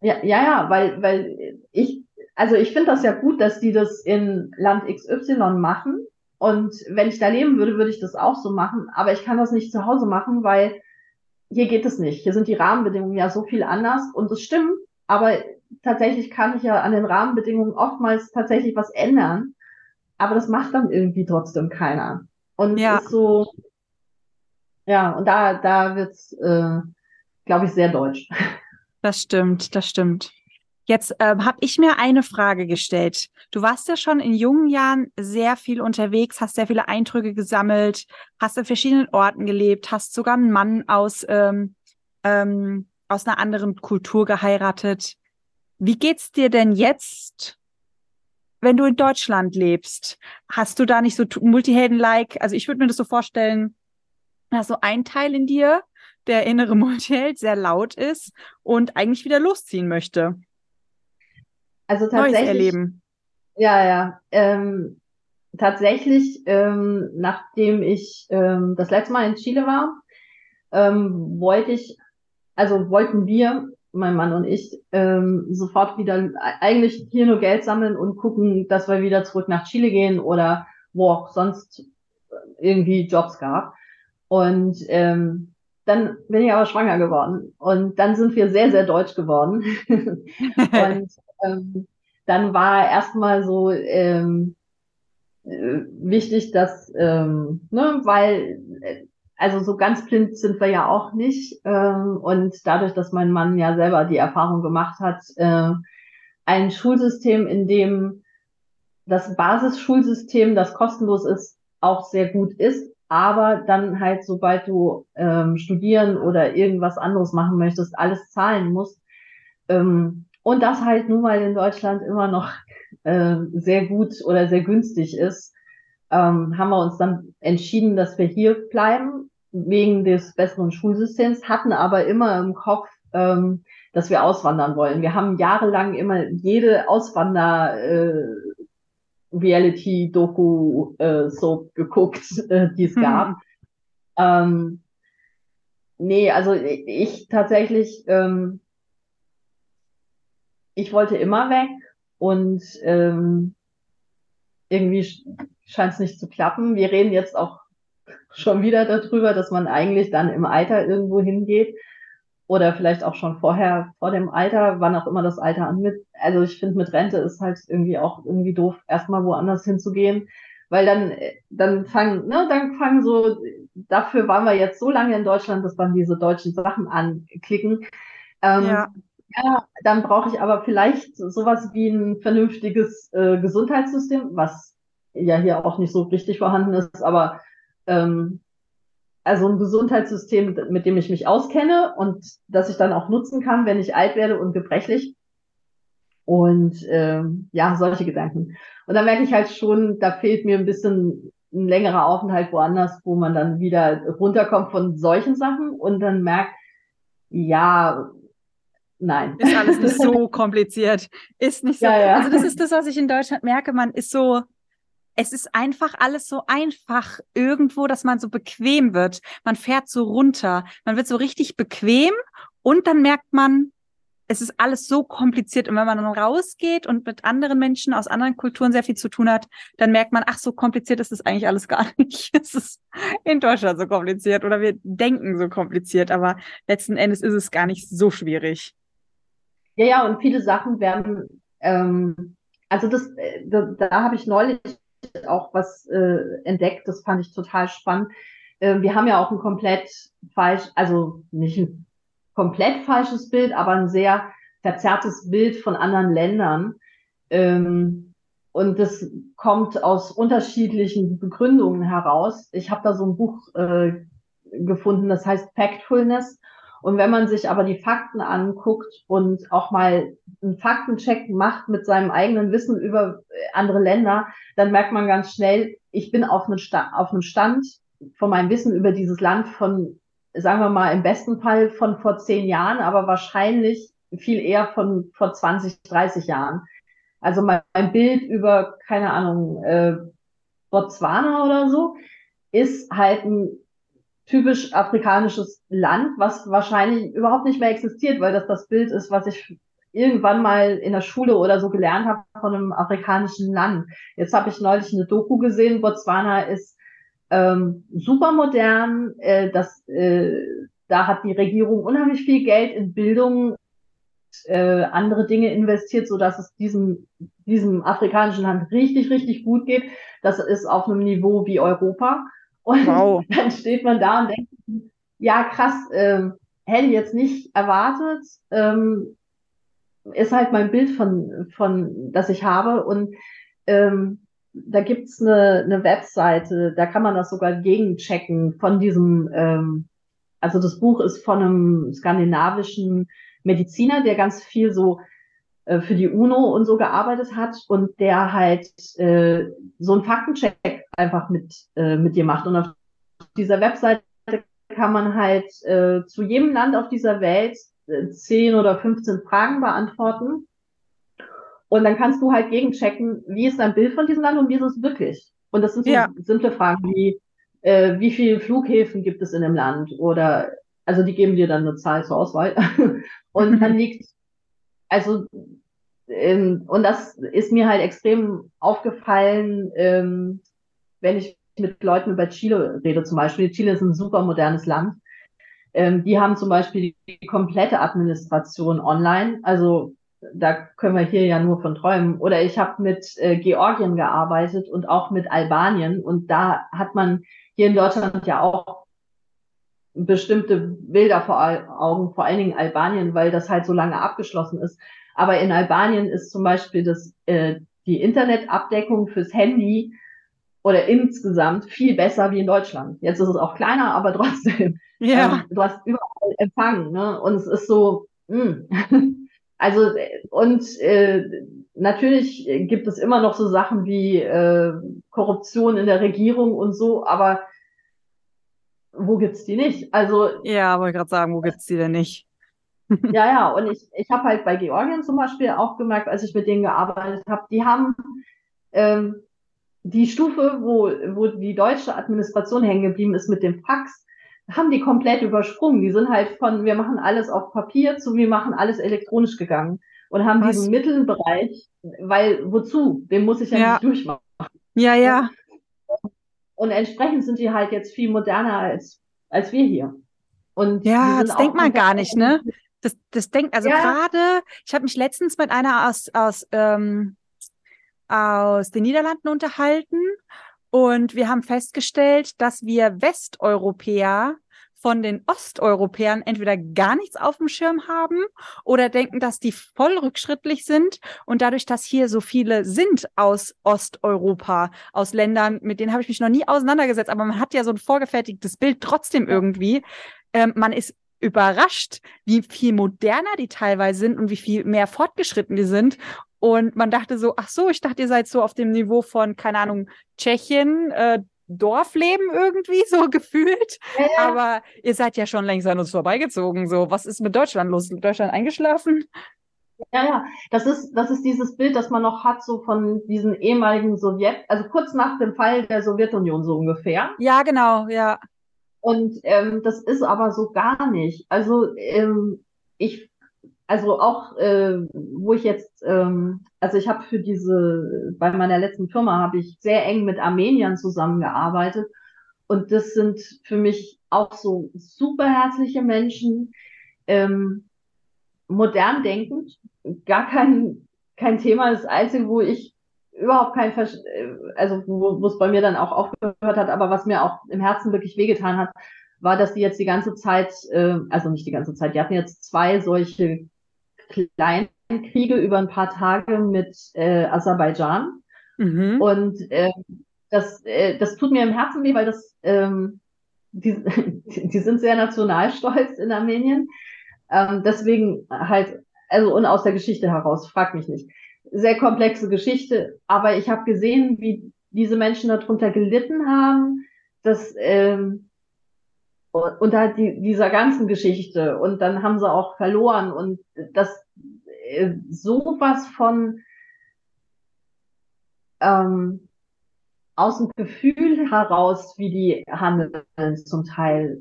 ja, ja, ja, weil, weil ich, also ich finde das ja gut, dass die das in Land XY machen. Und wenn ich da leben würde, würde ich das auch so machen. Aber ich kann das nicht zu Hause machen, weil hier geht es nicht. Hier sind die Rahmenbedingungen ja so viel anders. Und das stimmt. Aber tatsächlich kann ich ja an den Rahmenbedingungen oftmals tatsächlich was ändern, aber das macht dann irgendwie trotzdem keiner. Und ja. es ist so, ja, und da, da wird's, äh, glaube ich, sehr deutsch. Das stimmt, das stimmt. Jetzt ähm, habe ich mir eine Frage gestellt. Du warst ja schon in jungen Jahren sehr viel unterwegs, hast sehr viele Eindrücke gesammelt, hast an verschiedenen Orten gelebt, hast sogar einen Mann aus, ähm, ähm, aus einer anderen Kultur geheiratet. Wie geht's dir denn jetzt, wenn du in Deutschland lebst? Hast du da nicht so Multihelden-like? Also ich würde mir das so vorstellen, da so ein Teil in dir, der innere [LAUGHS] Multiheld, sehr laut ist und eigentlich wieder losziehen möchte. Also tatsächlich. Neues erleben. Ja, ja. Ähm, tatsächlich, ähm, nachdem ich ähm, das letzte Mal in Chile war, ähm, wollte ich, also wollten wir mein Mann und ich, ähm, sofort wieder eigentlich hier nur Geld sammeln und gucken, dass wir wieder zurück nach Chile gehen oder wo auch sonst irgendwie Jobs gab. Und ähm, dann bin ich aber schwanger geworden und dann sind wir sehr, sehr deutsch geworden. [LAUGHS] und ähm, dann war erstmal so ähm, äh, wichtig, dass, ähm, ne, weil äh, also so ganz blind sind wir ja auch nicht. Ähm, und dadurch, dass mein Mann ja selber die Erfahrung gemacht hat, äh, ein Schulsystem, in dem das Basisschulsystem, das kostenlos ist, auch sehr gut ist, aber dann halt, sobald du ähm, studieren oder irgendwas anderes machen möchtest, alles zahlen musst. Ähm, und das halt nun mal in Deutschland immer noch äh, sehr gut oder sehr günstig ist, ähm, haben wir uns dann entschieden, dass wir hier bleiben, wegen des besseren Schulsystems, hatten aber immer im Kopf, ähm, dass wir auswandern wollen. Wir haben jahrelang immer jede Auswander äh, Reality-Doku äh, so geguckt, [LAUGHS] äh, die es mhm. gab. Ähm, nee, also ich tatsächlich, ähm, ich wollte immer weg und ähm, irgendwie scheint es nicht zu klappen. Wir reden jetzt auch schon wieder darüber, dass man eigentlich dann im Alter irgendwo hingeht oder vielleicht auch schon vorher, vor dem Alter, wann auch immer das Alter an mit. Also ich finde, mit Rente ist halt irgendwie auch irgendwie doof, erstmal woanders hinzugehen, Weil dann, dann fangen, ne, dann fangen so, dafür waren wir jetzt so lange in Deutschland, dass dann diese deutschen Sachen anklicken. Ähm, ja. Ja, dann brauche ich aber vielleicht sowas wie ein vernünftiges äh, Gesundheitssystem, was ja hier auch nicht so richtig vorhanden ist, aber ähm, also ein Gesundheitssystem, mit dem ich mich auskenne und das ich dann auch nutzen kann, wenn ich alt werde und gebrechlich. Und ähm, ja, solche Gedanken. Und da merke ich halt schon, da fehlt mir ein bisschen ein längerer Aufenthalt woanders, wo man dann wieder runterkommt von solchen Sachen und dann merkt, ja, nein. Ist alles nicht so [LAUGHS] kompliziert. Ist nicht so. Ja, ja. Also das ist das, was ich in Deutschland merke. Man ist so, es ist einfach alles so einfach irgendwo, dass man so bequem wird. Man fährt so runter. Man wird so richtig bequem und dann merkt man, es ist alles so kompliziert. Und wenn man dann rausgeht und mit anderen Menschen aus anderen Kulturen sehr viel zu tun hat, dann merkt man, ach, so kompliziert ist es eigentlich alles gar [LAUGHS] nicht. Es ist in Deutschland so kompliziert oder wir denken so kompliziert, aber letzten Endes ist es gar nicht so schwierig. Ja, ja, und viele Sachen werden, ähm, also das, äh, da, da habe ich neulich auch was äh, entdeckt, das fand ich total spannend. Äh, wir haben ja auch ein komplett falsch, also nicht ein komplett falsches Bild, aber ein sehr verzerrtes Bild von anderen Ländern. Ähm, und das kommt aus unterschiedlichen Begründungen heraus. Ich habe da so ein Buch äh, gefunden, das heißt Factfulness. Und wenn man sich aber die Fakten anguckt und auch mal einen Faktencheck macht mit seinem eigenen Wissen über andere Länder, dann merkt man ganz schnell, ich bin auf einem, Sta auf einem Stand von meinem Wissen über dieses Land von sagen wir mal, im besten Fall von vor zehn Jahren, aber wahrscheinlich viel eher von vor 20, 30 Jahren. Also mein, Bild über, keine Ahnung, äh, Botswana oder so, ist halt ein typisch afrikanisches Land, was wahrscheinlich überhaupt nicht mehr existiert, weil das das Bild ist, was ich irgendwann mal in der Schule oder so gelernt habe von einem afrikanischen Land. Jetzt habe ich neulich eine Doku gesehen, Botswana ist ähm, super modern. Äh, das, äh, da hat die Regierung unheimlich viel Geld in Bildung, äh, andere Dinge investiert, so dass es diesem, diesem afrikanischen Land richtig, richtig gut geht. Das ist auf einem Niveau wie Europa. Und wow. [LAUGHS] dann steht man da und denkt, ja, krass, äh, hätte ich jetzt nicht erwartet. Ähm, ist halt mein Bild von, von, das ich habe. Und ähm, da gibt's eine, eine Webseite, da kann man das sogar gegenchecken von diesem, ähm, also das Buch ist von einem skandinavischen Mediziner, der ganz viel so äh, für die UNO und so gearbeitet hat und der halt äh, so einen Faktencheck einfach mit, äh, mit dir macht. Und auf dieser Webseite kann man halt äh, zu jedem Land auf dieser Welt äh, 10 oder 15 Fragen beantworten und dann kannst du halt gegenchecken, wie ist dein Bild von diesem Land und wie ist es wirklich? Und das sind so ja. simple Fragen wie, äh, wie viele Flughäfen gibt es in dem Land? Oder, also die geben dir dann eine Zahl zur Auswahl. [LAUGHS] und dann liegt, also, ähm, und das ist mir halt extrem aufgefallen, ähm, wenn ich mit Leuten über Chile rede zum Beispiel. Chile ist ein super modernes Land. Ähm, die haben zum Beispiel die komplette Administration online. Also da können wir hier ja nur von träumen. Oder ich habe mit äh, Georgien gearbeitet und auch mit Albanien. Und da hat man hier in Deutschland ja auch bestimmte Bilder vor Augen, vor allen Dingen Albanien, weil das halt so lange abgeschlossen ist. Aber in Albanien ist zum Beispiel das, äh, die Internetabdeckung fürs Handy oder insgesamt viel besser wie in Deutschland. Jetzt ist es auch kleiner, aber trotzdem. Ja. Ähm, du hast überall Empfang, ne? Und es ist so, mh. Hm. [LAUGHS] Also und äh, natürlich gibt es immer noch so Sachen wie äh, Korruption in der Regierung und so, aber wo gibt's die nicht? Also ja, wollte gerade sagen, wo gibt's die denn nicht? [LAUGHS] ja, ja, und ich, ich habe halt bei Georgien zum Beispiel auch gemerkt, als ich mit denen gearbeitet habe, die haben ähm, die Stufe, wo, wo die deutsche Administration hängen geblieben ist mit dem Fax, haben die komplett übersprungen. Die sind halt von, wir machen alles auf Papier zu, wir machen alles elektronisch gegangen und haben Was? diesen mittleren Bereich, weil wozu? Den muss ich ja, ja. nicht durchmachen. Ja, ja. Und entsprechend sind die halt jetzt viel moderner als, als wir hier. Und ja, das denkt man gar nicht, ne? Das, das denkt, also ja. gerade, ich habe mich letztens mit einer aus, aus, ähm, aus den Niederlanden unterhalten Und wir haben festgestellt, dass wir Westeuropäer von den Osteuropäern entweder gar nichts auf dem Schirm haben oder denken, dass die voll rückschrittlich sind. Und dadurch, dass hier so viele sind aus Osteuropa, aus Ländern, mit denen habe ich mich noch nie auseinandergesetzt, aber man hat ja so ein vorgefertigtes Bild trotzdem irgendwie. Ähm, man ist überrascht, wie viel moderner die teilweise sind und wie viel mehr fortgeschritten die sind. Und man dachte so, ach so, ich dachte, ihr seid so auf dem Niveau von, keine Ahnung, Tschechien, äh, Dorfleben irgendwie so [LAUGHS] gefühlt. Ja, ja. Aber ihr seid ja schon längst an uns vorbeigezogen. So, was ist mit Deutschland los? Deutschland eingeschlafen? Ja, ja, das ist, das ist dieses Bild, das man noch hat, so von diesen ehemaligen Sowjet, also kurz nach dem Fall der Sowjetunion so ungefähr. Ja, genau, ja. Und ähm, das ist aber so gar nicht. Also ähm, ich, also auch, äh, wo ich jetzt, ähm, also ich habe für diese, bei meiner letzten Firma habe ich sehr eng mit Armeniern zusammengearbeitet. Und das sind für mich auch so super herzliche Menschen, ähm, modern denkend, gar kein, kein Thema. Das Einzige, wo ich überhaupt kein, Ver also wo, wo es bei mir dann auch aufgehört hat, aber was mir auch im Herzen wirklich wehgetan hat, war, dass die jetzt die ganze Zeit, äh, also nicht die ganze Zeit, die hatten jetzt zwei solche kleinen Kriege über ein paar Tage mit äh, Aserbaidschan. Mhm. Und äh, das, äh, das tut mir im Herzen weh, weil das, ähm, die, [LAUGHS] die sind sehr nationalstolz in Armenien. Ähm, deswegen halt, also und aus der Geschichte heraus, frag mich nicht sehr komplexe Geschichte, aber ich habe gesehen, wie diese Menschen darunter gelitten haben, dass ähm, unter die, dieser ganzen Geschichte und dann haben sie auch verloren und das äh, sowas von ähm, aus dem Gefühl heraus, wie die handeln zum Teil,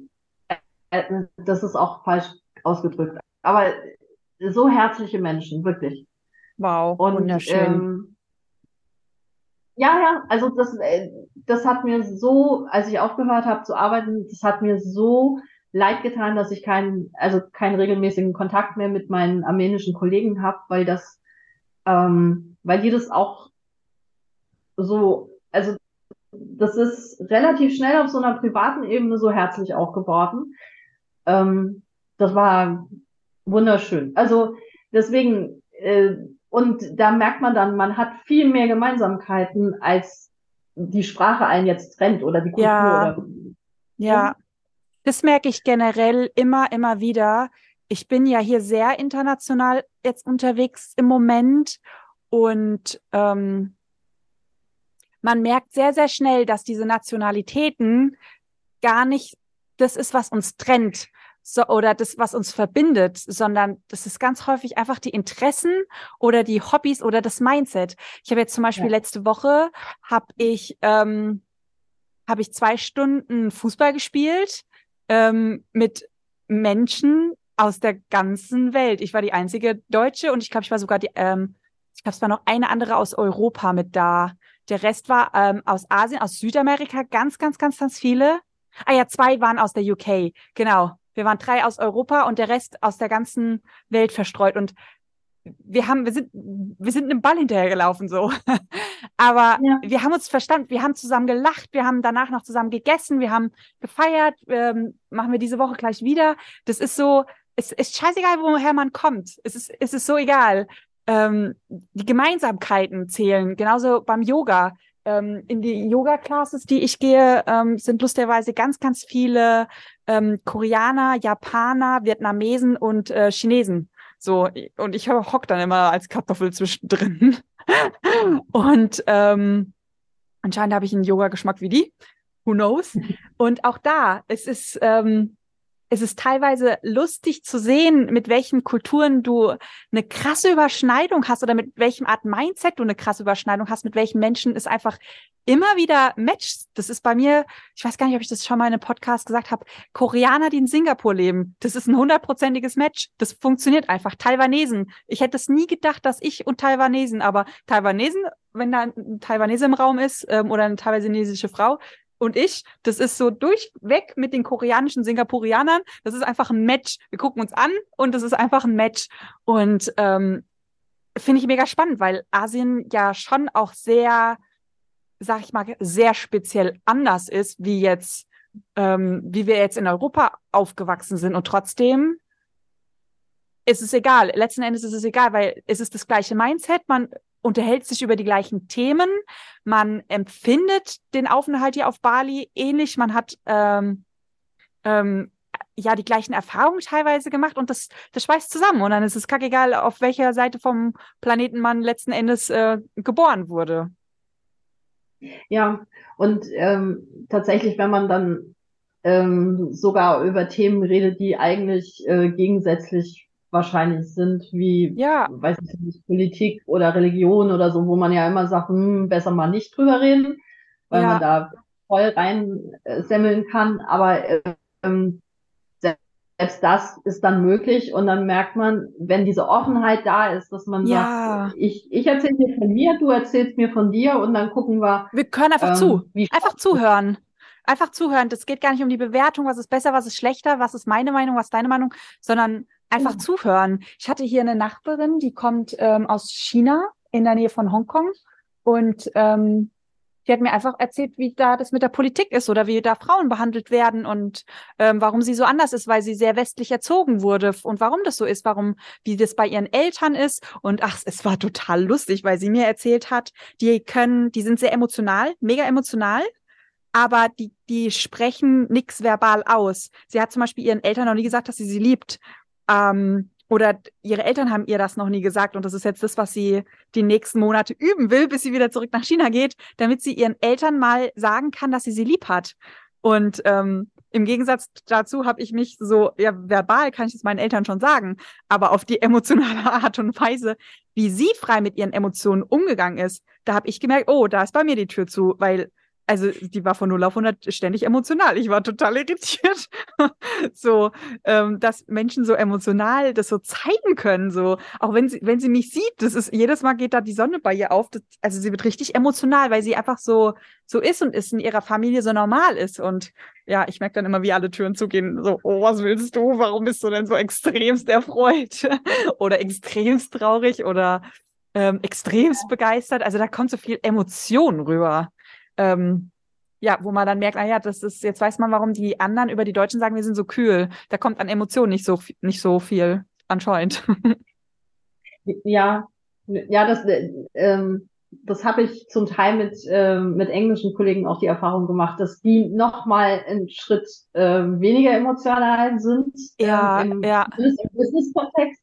äh, das ist auch falsch ausgedrückt, aber so herzliche Menschen, wirklich. Wow, und, wunderschön. Ähm, ja, ja, also das, äh, das hat mir so, als ich aufgehört habe zu arbeiten, das hat mir so leid getan, dass ich keinen, also keinen regelmäßigen Kontakt mehr mit meinen armenischen Kollegen habe, weil das, ähm, weil die das auch so, also das ist relativ schnell auf so einer privaten Ebene so herzlich auch geworden. Ähm, das war wunderschön. Also deswegen, äh, und da merkt man dann, man hat viel mehr Gemeinsamkeiten, als die Sprache einen jetzt trennt oder die Kultur. Ja, oder, ja. das merke ich generell immer, immer wieder. Ich bin ja hier sehr international jetzt unterwegs im Moment und ähm, man merkt sehr, sehr schnell, dass diese Nationalitäten gar nicht das ist, was uns trennt, so, oder das, was uns verbindet, sondern das ist ganz häufig einfach die Interessen oder die Hobbys oder das Mindset. Ich habe jetzt zum Beispiel ja. letzte Woche habe ich ähm, habe ich zwei Stunden Fußball gespielt ähm, mit Menschen aus der ganzen Welt. Ich war die einzige Deutsche und ich glaube, ich war sogar die, ähm, ich glaube, es war noch eine andere aus Europa mit da. Der Rest war ähm, aus Asien, aus Südamerika, ganz, ganz, ganz, ganz viele. Ah ja, zwei waren aus der UK, genau. Wir waren drei aus Europa und der Rest aus der ganzen Welt verstreut. Und wir haben, wir sind, wir sind einem Ball hinterhergelaufen so. [LAUGHS] Aber ja. wir haben uns verstanden, wir haben zusammen gelacht, wir haben danach noch zusammen gegessen, wir haben gefeiert, ähm, machen wir diese Woche gleich wieder. Das ist so, es ist scheißegal, woher man kommt. Es ist, es ist so egal. Ähm, die Gemeinsamkeiten zählen, genauso beim Yoga ähm, in die Yoga-Classes, die ich gehe, ähm, sind lustigerweise ganz, ganz viele ähm, Koreaner, Japaner, Vietnamesen und äh, Chinesen. So, und ich hock dann immer als Kartoffel zwischendrin. [LAUGHS] und ähm, anscheinend habe ich einen Yoga-Geschmack wie die. Who knows? Und auch da, es ist, ähm, es ist teilweise lustig zu sehen, mit welchen Kulturen du eine krasse Überschneidung hast oder mit welchem Art Mindset du eine krasse Überschneidung hast, mit welchen Menschen es einfach immer wieder matcht. Das ist bei mir, ich weiß gar nicht, ob ich das schon mal in einem Podcast gesagt habe, Koreaner, die in Singapur leben. Das ist ein hundertprozentiges Match. Das funktioniert einfach. Taiwanesen. Ich hätte es nie gedacht, dass ich und Taiwanesen, aber Taiwanesen, wenn da ein Taiwanese im Raum ist ähm, oder eine taiwanesische Frau, und ich, das ist so durchweg mit den koreanischen Singapurianern. Das ist einfach ein Match. Wir gucken uns an und das ist einfach ein Match. Und ähm, finde ich mega spannend, weil Asien ja schon auch sehr sag ich mal, sehr speziell anders ist, wie jetzt, ähm, wie wir jetzt in Europa aufgewachsen sind. Und trotzdem ist es egal. Letzten Endes ist es egal, weil es ist das gleiche Mindset. Man unterhält sich über die gleichen Themen. Man empfindet den Aufenthalt hier auf Bali ähnlich. Man hat ähm, ähm, ja die gleichen Erfahrungen teilweise gemacht und das, das schweißt zusammen. Und dann ist es kackegal, auf welcher Seite vom Planeten man letzten Endes äh, geboren wurde. Ja, und ähm, tatsächlich, wenn man dann ähm, sogar über Themen redet, die eigentlich äh, gegensätzlich wahrscheinlich sind, wie, ja. weiß ich nicht, Politik oder Religion oder so, wo man ja immer sagt, hm, besser mal nicht drüber reden, weil ja. man da voll rein äh, semmeln kann. Aber ähm, selbst das ist dann möglich und dann merkt man, wenn diese Offenheit da ist, dass man ja. sagt, ich, ich erzähle dir von mir, du erzählst mir von dir und dann gucken wir. Wir können einfach ähm, zu, einfach zuhören. Einfach zuhören. Das geht gar nicht um die Bewertung, was ist besser, was ist schlechter, was ist meine Meinung, was ist deine Meinung, sondern einfach ja. zuhören. Ich hatte hier eine Nachbarin, die kommt ähm, aus China in der Nähe von Hongkong und ähm, die hat mir einfach erzählt, wie da das mit der Politik ist oder wie da Frauen behandelt werden und ähm, warum sie so anders ist, weil sie sehr westlich erzogen wurde und warum das so ist, warum, wie das bei ihren Eltern ist. Und ach, es war total lustig, weil sie mir erzählt hat, die können, die sind sehr emotional, mega emotional, aber die, die sprechen nichts verbal aus. Sie hat zum Beispiel ihren Eltern noch nie gesagt, dass sie sie liebt. Ähm, oder ihre Eltern haben ihr das noch nie gesagt und das ist jetzt das, was sie die nächsten Monate üben will, bis sie wieder zurück nach China geht, damit sie ihren Eltern mal sagen kann, dass sie sie lieb hat. Und ähm, im Gegensatz dazu habe ich mich so, ja, verbal kann ich es meinen Eltern schon sagen, aber auf die [LAUGHS] emotionale Art und Weise, wie sie frei mit ihren Emotionen umgegangen ist, da habe ich gemerkt, oh, da ist bei mir die Tür zu, weil also die war von 0 auf 100 ständig emotional. Ich war total irritiert. [LAUGHS] so, ähm, dass Menschen so emotional das so zeigen können, so, auch wenn sie, wenn sie mich sieht, das ist, jedes Mal geht da die Sonne bei ihr auf. Das, also sie wird richtig emotional, weil sie einfach so, so ist und ist in ihrer Familie so normal ist. Und ja, ich merke dann immer, wie alle Türen zugehen, so, oh, was willst du? Warum bist du denn so extremst erfreut? [LAUGHS] oder extremst traurig oder ähm, extremst begeistert? Also da kommt so viel Emotion rüber ähm, ja, wo man dann merkt, ah ja, das ist, jetzt weiß man, warum die anderen über die Deutschen sagen, wir sind so kühl. Da kommt an Emotionen nicht so, nicht so viel, anscheinend. [LAUGHS] ja, ja, das, ähm, das habe ich zum Teil mit, äh, mit englischen Kollegen auch die Erfahrung gemacht, dass die noch mal einen Schritt äh, weniger emotional sind. Ja, ähm, im, ja. im Business-Kontext.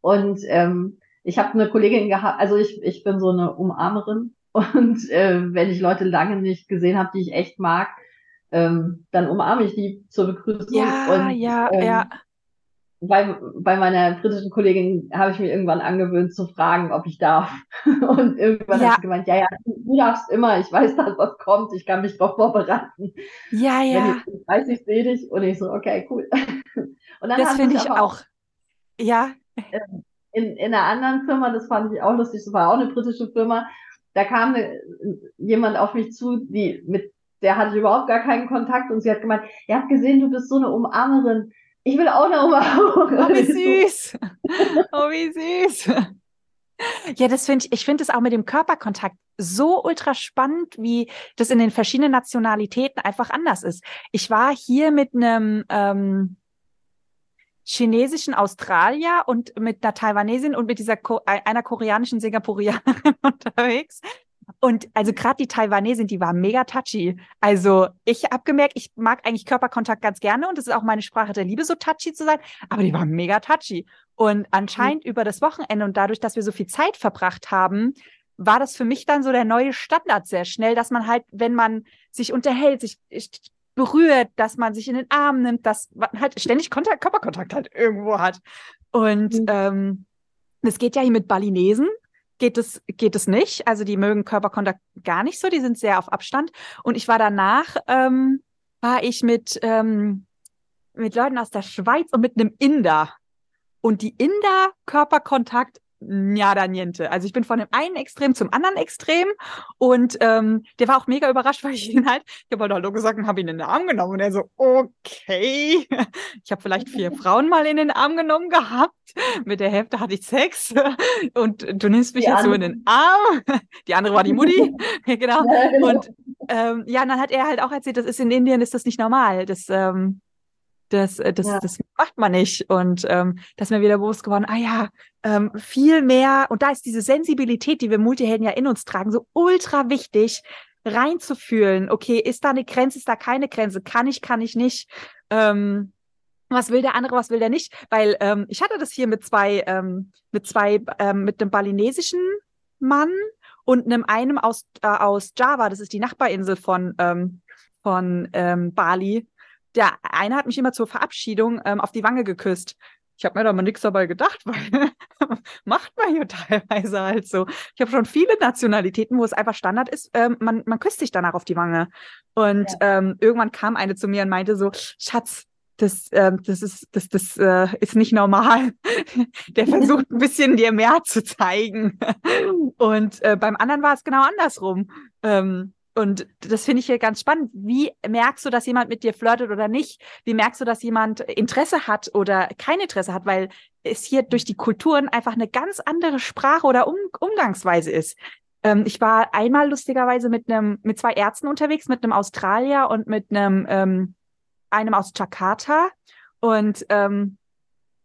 Und ähm, ich habe eine Kollegin gehabt, also ich, ich bin so eine Umarmerin und äh, wenn ich Leute lange nicht gesehen habe, die ich echt mag, ähm, dann umarme ich die zur Begrüßung. Ja, und, ja, ähm, ja. Bei, bei meiner britischen Kollegin habe ich mir irgendwann angewöhnt zu fragen, ob ich darf. [LAUGHS] Und irgendwann ja. hat sie gemeint, ja, ja, du darfst immer, ich weiß, dass was kommt, ich kann mich darauf vorbereiten. Ja, ja. Wenn ich weiß, ich sehe dich und ich so, okay, cool. [LAUGHS] Und dann das finde ich auch. auch. Ja. Ähm, in, in einer anderen Firma, das fand ich auch lustig, das war auch eine britische Firma, da kam eine, jemand auf mich zu, die mit der hatte ich überhaupt gar keinen Kontakt und sie hat gemeint, ihr habt gesehen, du bist so eine Umarmerin. Ich will auch eine Umarmung. Oh, wie [LAUGHS] süß. oh, wie süß. Ja, das finde ich, ich finde es auch mit dem Körperkontakt so ultra spannend, wie das in den verschiedenen Nationalitäten einfach anders ist. Ich war hier mit einem ähm, chinesischen Australier und mit einer Taiwanesin und mit dieser Ko einer koreanischen Singapurianerin [LAUGHS] unterwegs. Und also gerade die Taiwanesin, die war mega touchy. Also ich habe gemerkt, ich mag eigentlich Körperkontakt ganz gerne und es ist auch meine Sprache der Liebe, so touchy zu sein, aber die war mega touchy. Und anscheinend mhm. über das Wochenende und dadurch, dass wir so viel Zeit verbracht haben, war das für mich dann so der neue Standard sehr schnell, dass man halt, wenn man sich unterhält, sich berührt, dass man sich in den Arm nimmt, dass man halt ständig Kontakt, Körperkontakt halt irgendwo hat. Und mhm. ähm, das geht ja hier mit Balinesen, geht es, geht es nicht. Also die mögen Körperkontakt gar nicht so, die sind sehr auf Abstand. Und ich war danach, ähm, war ich mit, ähm, mit Leuten aus der Schweiz und mit einem Inder. Und die Inder Körperkontakt nada niente. Also ich bin von dem einen Extrem zum anderen Extrem und ähm, der war auch mega überrascht, [LAUGHS] weil ich ihn halt, ich habe halt Hallo gesagt und habe ihn in den Arm genommen und er so, okay. Ich habe vielleicht vier [LAUGHS] Frauen mal in den Arm genommen gehabt. Mit der Hälfte hatte ich Sex [LAUGHS] und du nimmst mich die jetzt andere. so in den Arm. Die andere war die Mutti. genau. genau. Und ähm, ja, und dann hat er halt auch erzählt, das ist in Indien, ist das nicht normal. Das ähm, das, äh, das, ja. das macht man nicht. Und ähm, das ist mir wieder bewusst geworden, ah ja, ähm, viel mehr, und da ist diese Sensibilität, die wir Multihelden ja in uns tragen, so ultra wichtig, reinzufühlen, okay, ist da eine Grenze, ist da keine Grenze, kann ich, kann ich nicht. Ähm, was will der andere, was will der nicht? Weil ähm, ich hatte das hier mit zwei, ähm, mit zwei, ähm, mit einem balinesischen Mann und einem einem aus, äh, aus Java, das ist die Nachbarinsel von, ähm, von ähm, Bali der eine hat mich immer zur Verabschiedung ähm, auf die Wange geküsst. Ich habe mir da mal nichts dabei gedacht, [LAUGHS] weil macht man hier teilweise halt so. Ich habe schon viele Nationalitäten, wo es einfach Standard ist, ähm, man, man küsst sich danach auf die Wange. Und ja. ähm, irgendwann kam eine zu mir und meinte so, Schatz, das, äh, das ist, das, das äh, ist nicht normal. [LAUGHS] Der [LAUGHS] versucht ein bisschen dir mehr zu zeigen. Und äh, beim anderen war es genau andersrum. Ähm, und das finde ich hier ganz spannend. Wie merkst du, dass jemand mit dir flirtet oder nicht? Wie merkst du, dass jemand Interesse hat oder kein Interesse hat? Weil es hier durch die Kulturen einfach eine ganz andere Sprache oder um Umgangsweise ist. Ähm, ich war einmal lustigerweise mit einem, mit zwei Ärzten unterwegs, mit einem Australier und mit einem, ähm, einem aus Jakarta. Und ähm,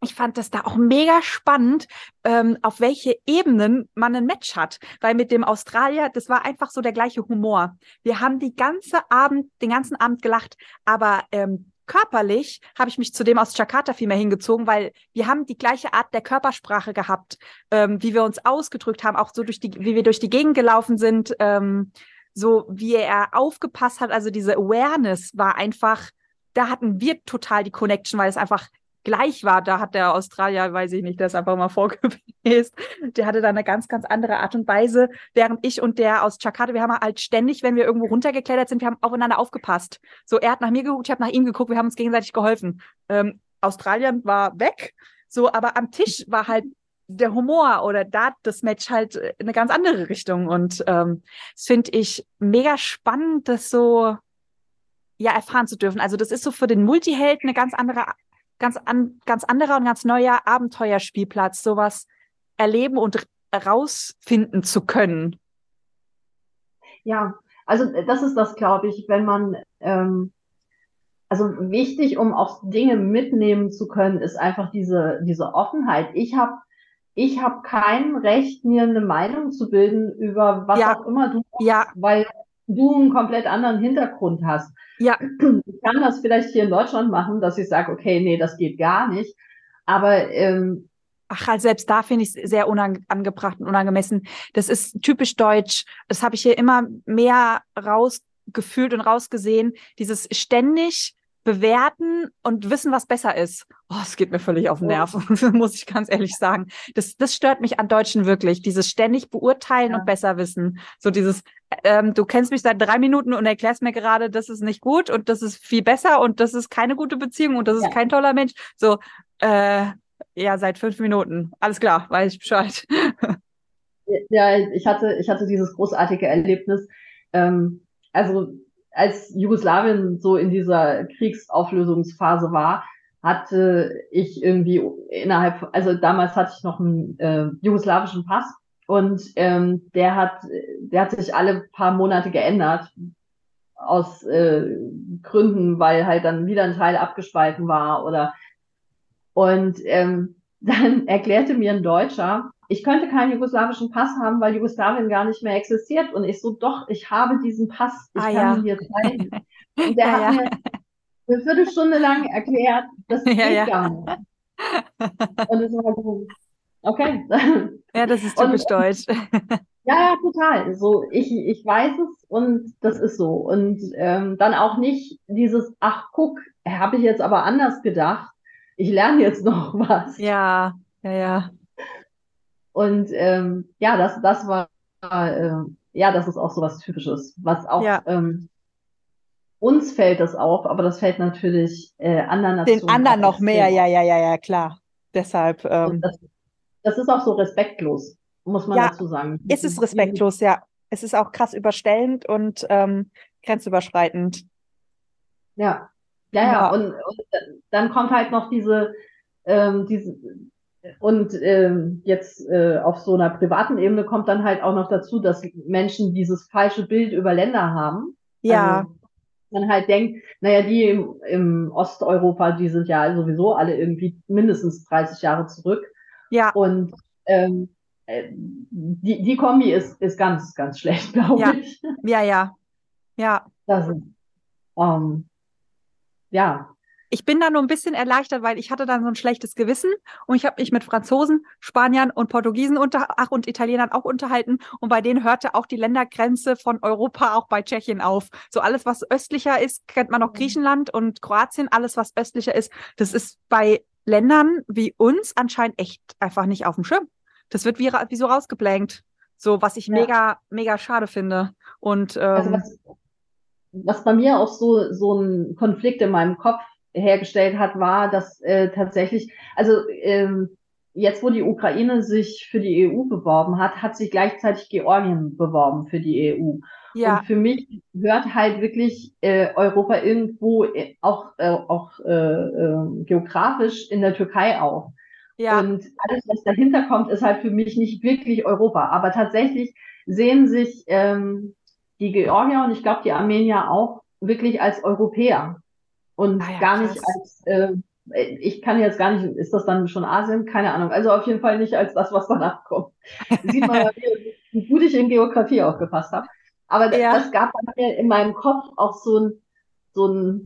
ich fand das da auch mega spannend, ähm, auf welche Ebenen man ein Match hat. Weil mit dem Australier, das war einfach so der gleiche Humor. Wir haben die ganze Abend, den ganzen Abend gelacht, aber ähm, körperlich habe ich mich zu dem aus Jakarta viel mehr hingezogen, weil wir haben die gleiche Art der Körpersprache gehabt, ähm, wie wir uns ausgedrückt haben, auch so durch die, wie wir durch die Gegend gelaufen sind, ähm, so wie er aufgepasst hat. Also diese Awareness war einfach, da hatten wir total die Connection, weil es einfach gleich war. Da hat der Australier, weiß ich nicht, der ist einfach mal [LAUGHS] vorgewesen. Der hatte da eine ganz, ganz andere Art und Weise. Während ich und der aus Jakarta, wir haben halt ständig, wenn wir irgendwo runtergeklettert sind, wir haben aufeinander aufgepasst. So, er hat nach mir geguckt, ich habe nach ihm geguckt, wir haben uns gegenseitig geholfen. Ähm, Australien war weg, so, aber am Tisch war halt der Humor oder da das Match halt in eine ganz andere Richtung. Und ähm, das finde ich mega spannend, das so ja erfahren zu dürfen. Also das ist so für den Multiheld eine ganz andere ganz, an, ganz anderer und ganz neuer Abenteuerspielplatz, sowas erleben und rausfinden zu können. Ja, also das ist das, glaube ich, wenn man, ähm, also wichtig, um auch Dinge mitnehmen zu können, ist einfach diese, diese Offenheit. Ich habe ich hab kein Recht, mir eine Meinung zu bilden über was ja. auch immer du ja. weil du einen komplett anderen Hintergrund hast. Ja. Ich kann das vielleicht hier in Deutschland machen, dass ich sage, okay, nee, das geht gar nicht. Aber ähm, Ach, halt selbst da finde ich es sehr unangebracht und unangemessen. Das ist typisch deutsch. Das habe ich hier immer mehr rausgefühlt und rausgesehen. Dieses ständig bewerten und wissen, was besser ist. Oh, es geht mir völlig auf den Nerv, [LAUGHS] muss ich ganz ehrlich sagen. Das, das stört mich an Deutschen wirklich. Dieses ständig beurteilen ja. und besser wissen. So dieses, ähm, du kennst mich seit drei Minuten und erklärst mir gerade, das ist nicht gut und das ist viel besser und das ist keine gute Beziehung und das ist ja. kein toller Mensch. So, äh, ja, seit fünf Minuten. Alles klar, weiß ich Bescheid. [LAUGHS] ja, ich hatte, ich hatte dieses großartige Erlebnis. Ähm, also als Jugoslawien so in dieser Kriegsauflösungsphase war, hatte ich irgendwie innerhalb, also damals hatte ich noch einen äh, jugoslawischen Pass und ähm, der hat, der hat sich alle paar Monate geändert aus äh, Gründen, weil halt dann wieder ein Teil abgespalten war oder und ähm, [LAUGHS] dann erklärte mir ein Deutscher, ich könnte keinen jugoslawischen Pass haben, weil Jugoslawien gar nicht mehr existiert. Und ich so, doch, ich habe diesen Pass, ich ah, kann ja. ihn dir zeigen. Und der ja, hat mir eine Viertelstunde lang erklärt, das geht ja, gar nicht. Und es war so, okay. Ja, das ist typisch und, deutsch. Ja, ja, total. So, ich, ich weiß es und das ist so. Und ähm, dann auch nicht dieses, ach guck, habe ich jetzt aber anders gedacht. Ich lerne jetzt noch was. Ja, ja, ja. Und ähm, ja, das, das war, äh, ja, das ist auch so was Typisches, was auch ja. ähm, uns fällt das auf, aber das fällt natürlich äh, anderen Nationen. Den anderen noch mehr, ja, ja, ja, ja, klar. Deshalb. Ähm, das, das ist auch so respektlos, muss man Ja, dazu sagen. ist es Diese- respektlos, ja. Es ist auch krass überstellend und ähm, grenzüberschreitend. Ja, ja, Ja. ja. Und, und dann kommt halt noch diese, ähm, diese und ähm, jetzt äh, auf so einer privaten Ebene kommt dann halt auch noch dazu, dass Menschen dieses falsche Bild über Länder haben. Ja, Also man halt denkt, naja, die im, im Osteuropa, die sind ja sowieso alle irgendwie mindestens 30 Jahre zurück. ja, Und ähm, äh, die, die Kombi ist, ist ganz, ganz schlecht, [LAUGHS] glaube Ja. ich. ja, ja, ja. Das ist, ähm, ja, Ich bin da nur ein bisschen erleichtert, weil ich hatte dann so ein schlechtes Gewissen und ich habe mich mit Franzosen, Spaniern und Portugiesen unter, ach, und Italienern auch unterhalten und bei denen hörte auch die Ländergrenze von Europa auch bei Tschechien auf. So alles, was östlicher ist, kennt man noch Mhm. Griechenland und Kroatien, alles, was östlicher ist, das ist bei Ländern wie uns anscheinend echt einfach nicht auf dem Schirm. Das wird wie, wie so rausgeblankt. So, was ich Ja. mega, mega schade finde. Und also ähm, was, was bei mir auch so, so ein Konflikt in meinem Kopf hergestellt hat, war, dass äh, tatsächlich, also ähm, jetzt, wo die Ukraine sich für die EU beworben hat, hat sich gleichzeitig Georgien beworben für die EU. ja, Und für mich hört halt wirklich äh, Europa irgendwo äh, auch, äh, auch äh, äh, geografisch in der Türkei auf. ja, Und alles, was dahinter kommt, ist halt für mich nicht wirklich Europa. Aber tatsächlich sehen sich ähm, die Georgier und ich glaube die Armenier auch wirklich als Europäer und Ah ja, gar nicht krass. als, äh, ich kann jetzt gar nicht, ist das dann schon Asien? Keine Ahnung. Also auf jeden Fall nicht als das, was danach kommt. Sieht man mal, [LAUGHS] wie, wie gut ich in Geografie aufgepasst habe. Aber Ja. das gab bei mir in meinem Kopf auch so ein, so ein,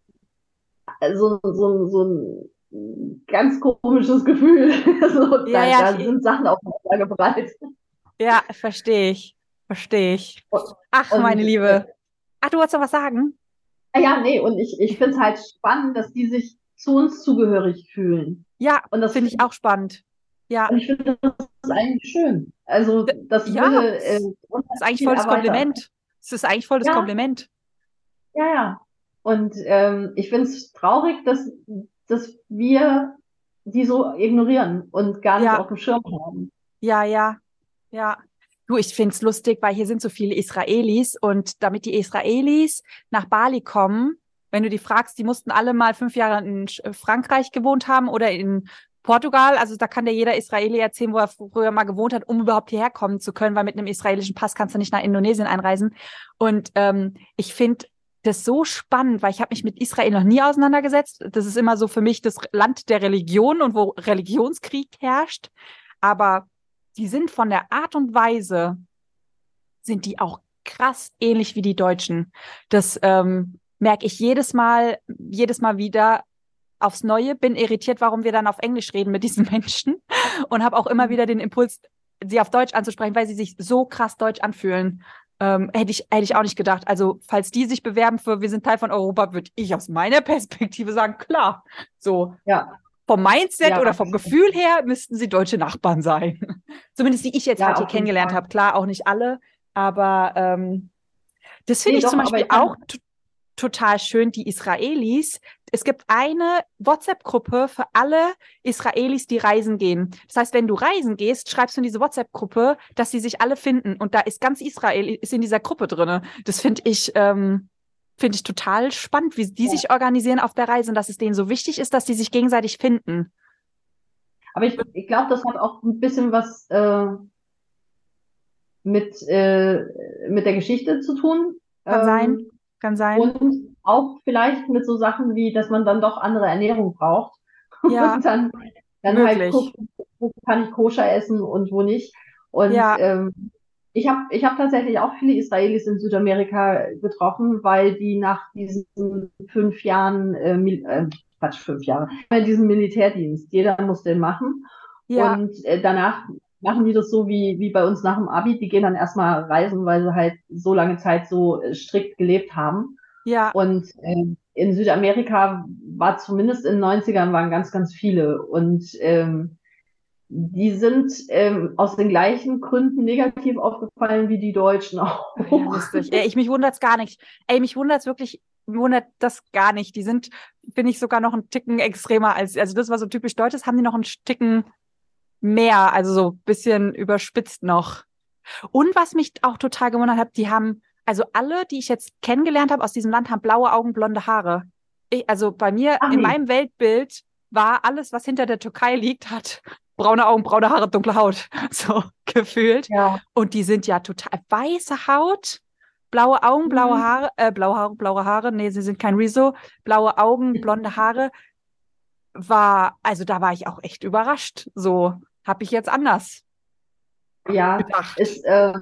so, so, ein- so ein ganz komisches Gefühl. [LAUGHS] So, Ja, da, ja, da sind Sachen aufeinander geprallt. ja, verstehe ich. Verstehe ich. Ach, und- meine Liebe. Ach, du wolltest noch was sagen? Ah Ja, nee, und ich, ich finde es halt spannend, dass die sich zu uns zugehörig fühlen. Ja, Und das finde ich auch spannend. Ja, Und ich finde das ist eigentlich schön. Also das Ja, würde äh, das ist eigentlich viel voll das erweitern. Kompliment. Das ist eigentlich voll das Ja. Kompliment. Ja, ja. Und ähm, ich finde es traurig, dass, dass wir die so ignorieren und gar nicht Ja. auf dem Schirm haben. Ja, ja, ja. Du, ich find's lustig, weil hier sind so viele Israelis und damit die Israelis nach Bali kommen, wenn du die fragst, die mussten alle mal fünf Jahre in Sch- Frankreich gewohnt haben oder in Portugal. Also da kann dir jeder Israeli erzählen, wo er früher mal gewohnt hat, um überhaupt hierher kommen zu können, weil mit einem israelischen Pass kannst du nicht nach Indonesien einreisen. Und ähm, ich finde das so spannend, weil ich habe mich mit Israel noch nie auseinandergesetzt. Das ist immer so für mich das Land der Religion und wo Religionskrieg herrscht. Aber die sind von der Art und Weise, sind die auch krass ähnlich wie die Deutschen. Das ähm, merke ich jedes Mal, jedes Mal wieder aufs Neue, bin irritiert, warum wir dann auf Englisch reden mit diesen [LAUGHS] Menschen und habe auch immer wieder den Impuls, sie auf Deutsch anzusprechen, weil sie sich so krass deutsch anfühlen. Ähm, hätte ich, hätte ich auch nicht gedacht. Also, falls die sich bewerben für wir sind Teil von Europa, würde ich aus meiner Perspektive sagen, klar. So, Ja, vom Mindset Ja, oder vom. Gefühl her müssten sie deutsche Nachbarn sein. [LAUGHS] Zumindest die ich jetzt Ja, halt hier kennengelernt habe. Klar, auch nicht alle, aber ähm, das finde Nee, ich doch, zum Beispiel auch total schön, die Israelis. Es gibt eine WhatsApp-Gruppe für alle Israelis, die reisen gehen. Das heißt, wenn du reisen gehst, schreibst du in diese WhatsApp-Gruppe, dass sie sich alle finden. Und da ist ganz Israel ist in dieser Gruppe drinne. Das finde ich, ähm, finde ich total spannend, wie die Ja. sich organisieren auf der Reise und dass es denen so wichtig ist, dass die sich gegenseitig finden. aber ich, ich glaube, das hat auch ein bisschen was äh, mit, äh, mit der Geschichte zu tun. Kann Ähm, sein. Kann sein. Und auch vielleicht mit so Sachen wie, dass man dann doch andere Ernährung braucht. [LAUGHS] Ja, Und dann, dann halt guckt, wo kann ich koscher essen und wo nicht. Und Ja. ähm, ich habe ich hab tatsächlich auch viele Israelis in Südamerika getroffen, weil die nach diesen fünf Jahren, äh, äh, Quatsch, fünf Jahre, bei diesem Militärdienst, jeder muss den machen. Ja, Und äh, danach machen die das so wie, wie bei uns nach dem Abi. Die gehen dann erstmal reisen, weil sie halt so lange Zeit so äh, strikt gelebt haben. ja, Und ähm, in Südamerika war zumindest in den 90ern waren ganz, ganz viele. Und ähm, die sind ähm, aus den gleichen Gründen negativ aufgefallen wie die Deutschen auch. ja, lustig. Ey, ich mich wundert's gar nicht. Ey, mich wundert's wirklich, wundert das gar nicht. Die sind, finde ich, sogar noch einen Ticken extremer als, also das war so typisch Deutsches, haben die noch einen Ticken mehr, also so bisschen überspitzt noch. Und was mich auch total gewundert hat, die haben, also alle, die ich jetzt kennengelernt habe aus diesem Land, haben blaue Augen, blonde Haare. Ich, also bei mir Ach, in nee. meinem Weltbild war alles, was hinter der Türkei liegt, hat braune Augen, braune Haare, dunkle Haut, [LAUGHS] so gefühlt. Ja. Und die sind ja total weiße Haut, blaue Augen, blaue mhm. Haare, äh, blaue Haare, blaue Haare, nee, sie sind kein Rezo, blaue Augen, blonde Haare. War, also da war ich auch echt überrascht. So habe ich jetzt anders. Ja, gedacht. ist, äh,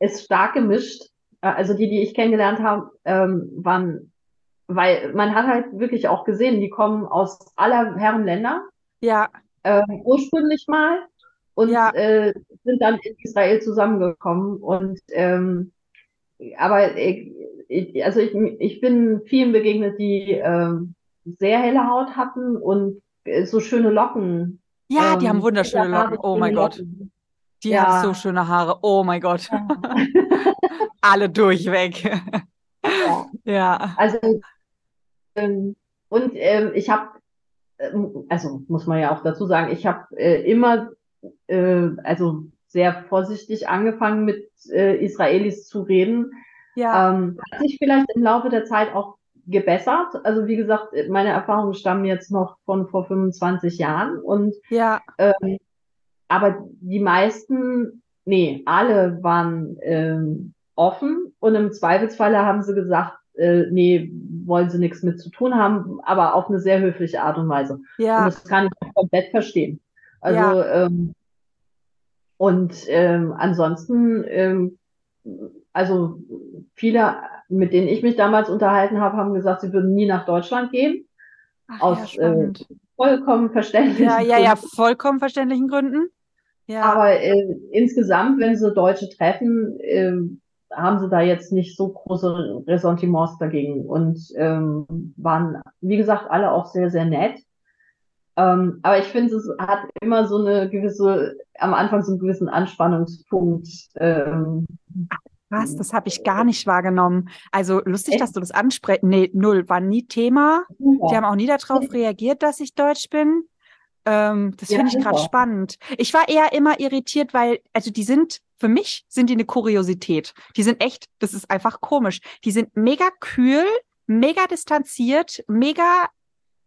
ist stark gemischt. Äh, also die, die ich kennengelernt habe, ähm, waren, weil man hat halt wirklich auch gesehen, die kommen aus aller Herren Länder. Ja. Äh, ursprünglich mal und ja. äh, sind dann in Israel zusammengekommen. Und ähm, aber ich, ich, also ich, ich bin vielen begegnet, die äh, sehr helle Haut hatten und äh, so schöne Locken. Ja, ähm, die haben wunderschöne Locken. Oh mein Gott. Die ja. haben so schöne Haare. Oh mein Gott. Ja. [LAUGHS] Alle durchweg. ja. ja. Also ähm, und ähm, ich habe ähm, also muss man ja auch dazu sagen, ich habe äh, immer, äh, also sehr vorsichtig angefangen mit äh, Israelis zu reden. Ja. Ähm, hat sich vielleicht im Laufe der Zeit auch gebessert. Also wie gesagt, meine Erfahrungen stammen jetzt noch von vor 25 Jahren und ja. ähm, aber die meisten, nee, alle waren ähm, offen und im Zweifelsfalle haben sie gesagt, äh, nee, wollen sie nichts mit zu tun haben, aber auf eine sehr höfliche Art und Weise. Ja. Und das kann ich komplett verstehen. Also, ja. ähm, und ähm, ansonsten, ähm, also viele, mit denen ich mich damals unterhalten habe, haben gesagt, sie würden nie nach Deutschland gehen. Ach, aus ja, äh, vollkommen verständlichen Ja, ja, ja, vollkommen verständlichen Gründen. Ja. Aber äh, insgesamt, wenn sie Deutsche treffen, äh, haben sie da jetzt nicht so große Ressentiments dagegen und ähm, waren, wie gesagt, alle auch sehr, sehr nett. Ähm, aber ich finde, es hat immer so eine gewisse, am Anfang so einen gewissen Anspannungspunkt. Ähm, was? Das habe ich gar nicht wahrgenommen. Also lustig, Echt? dass du das ansprichst. Nee, null, war nie Thema. Ja. Die haben auch nie darauf reagiert, dass ich deutsch bin. Ähm, das ja, finde ich gerade spannend. Ich war eher immer irritiert, weil, also die sind, für mich sind die eine Kuriosität. Die sind echt, das ist einfach komisch. Die sind mega kühl, mega distanziert, mega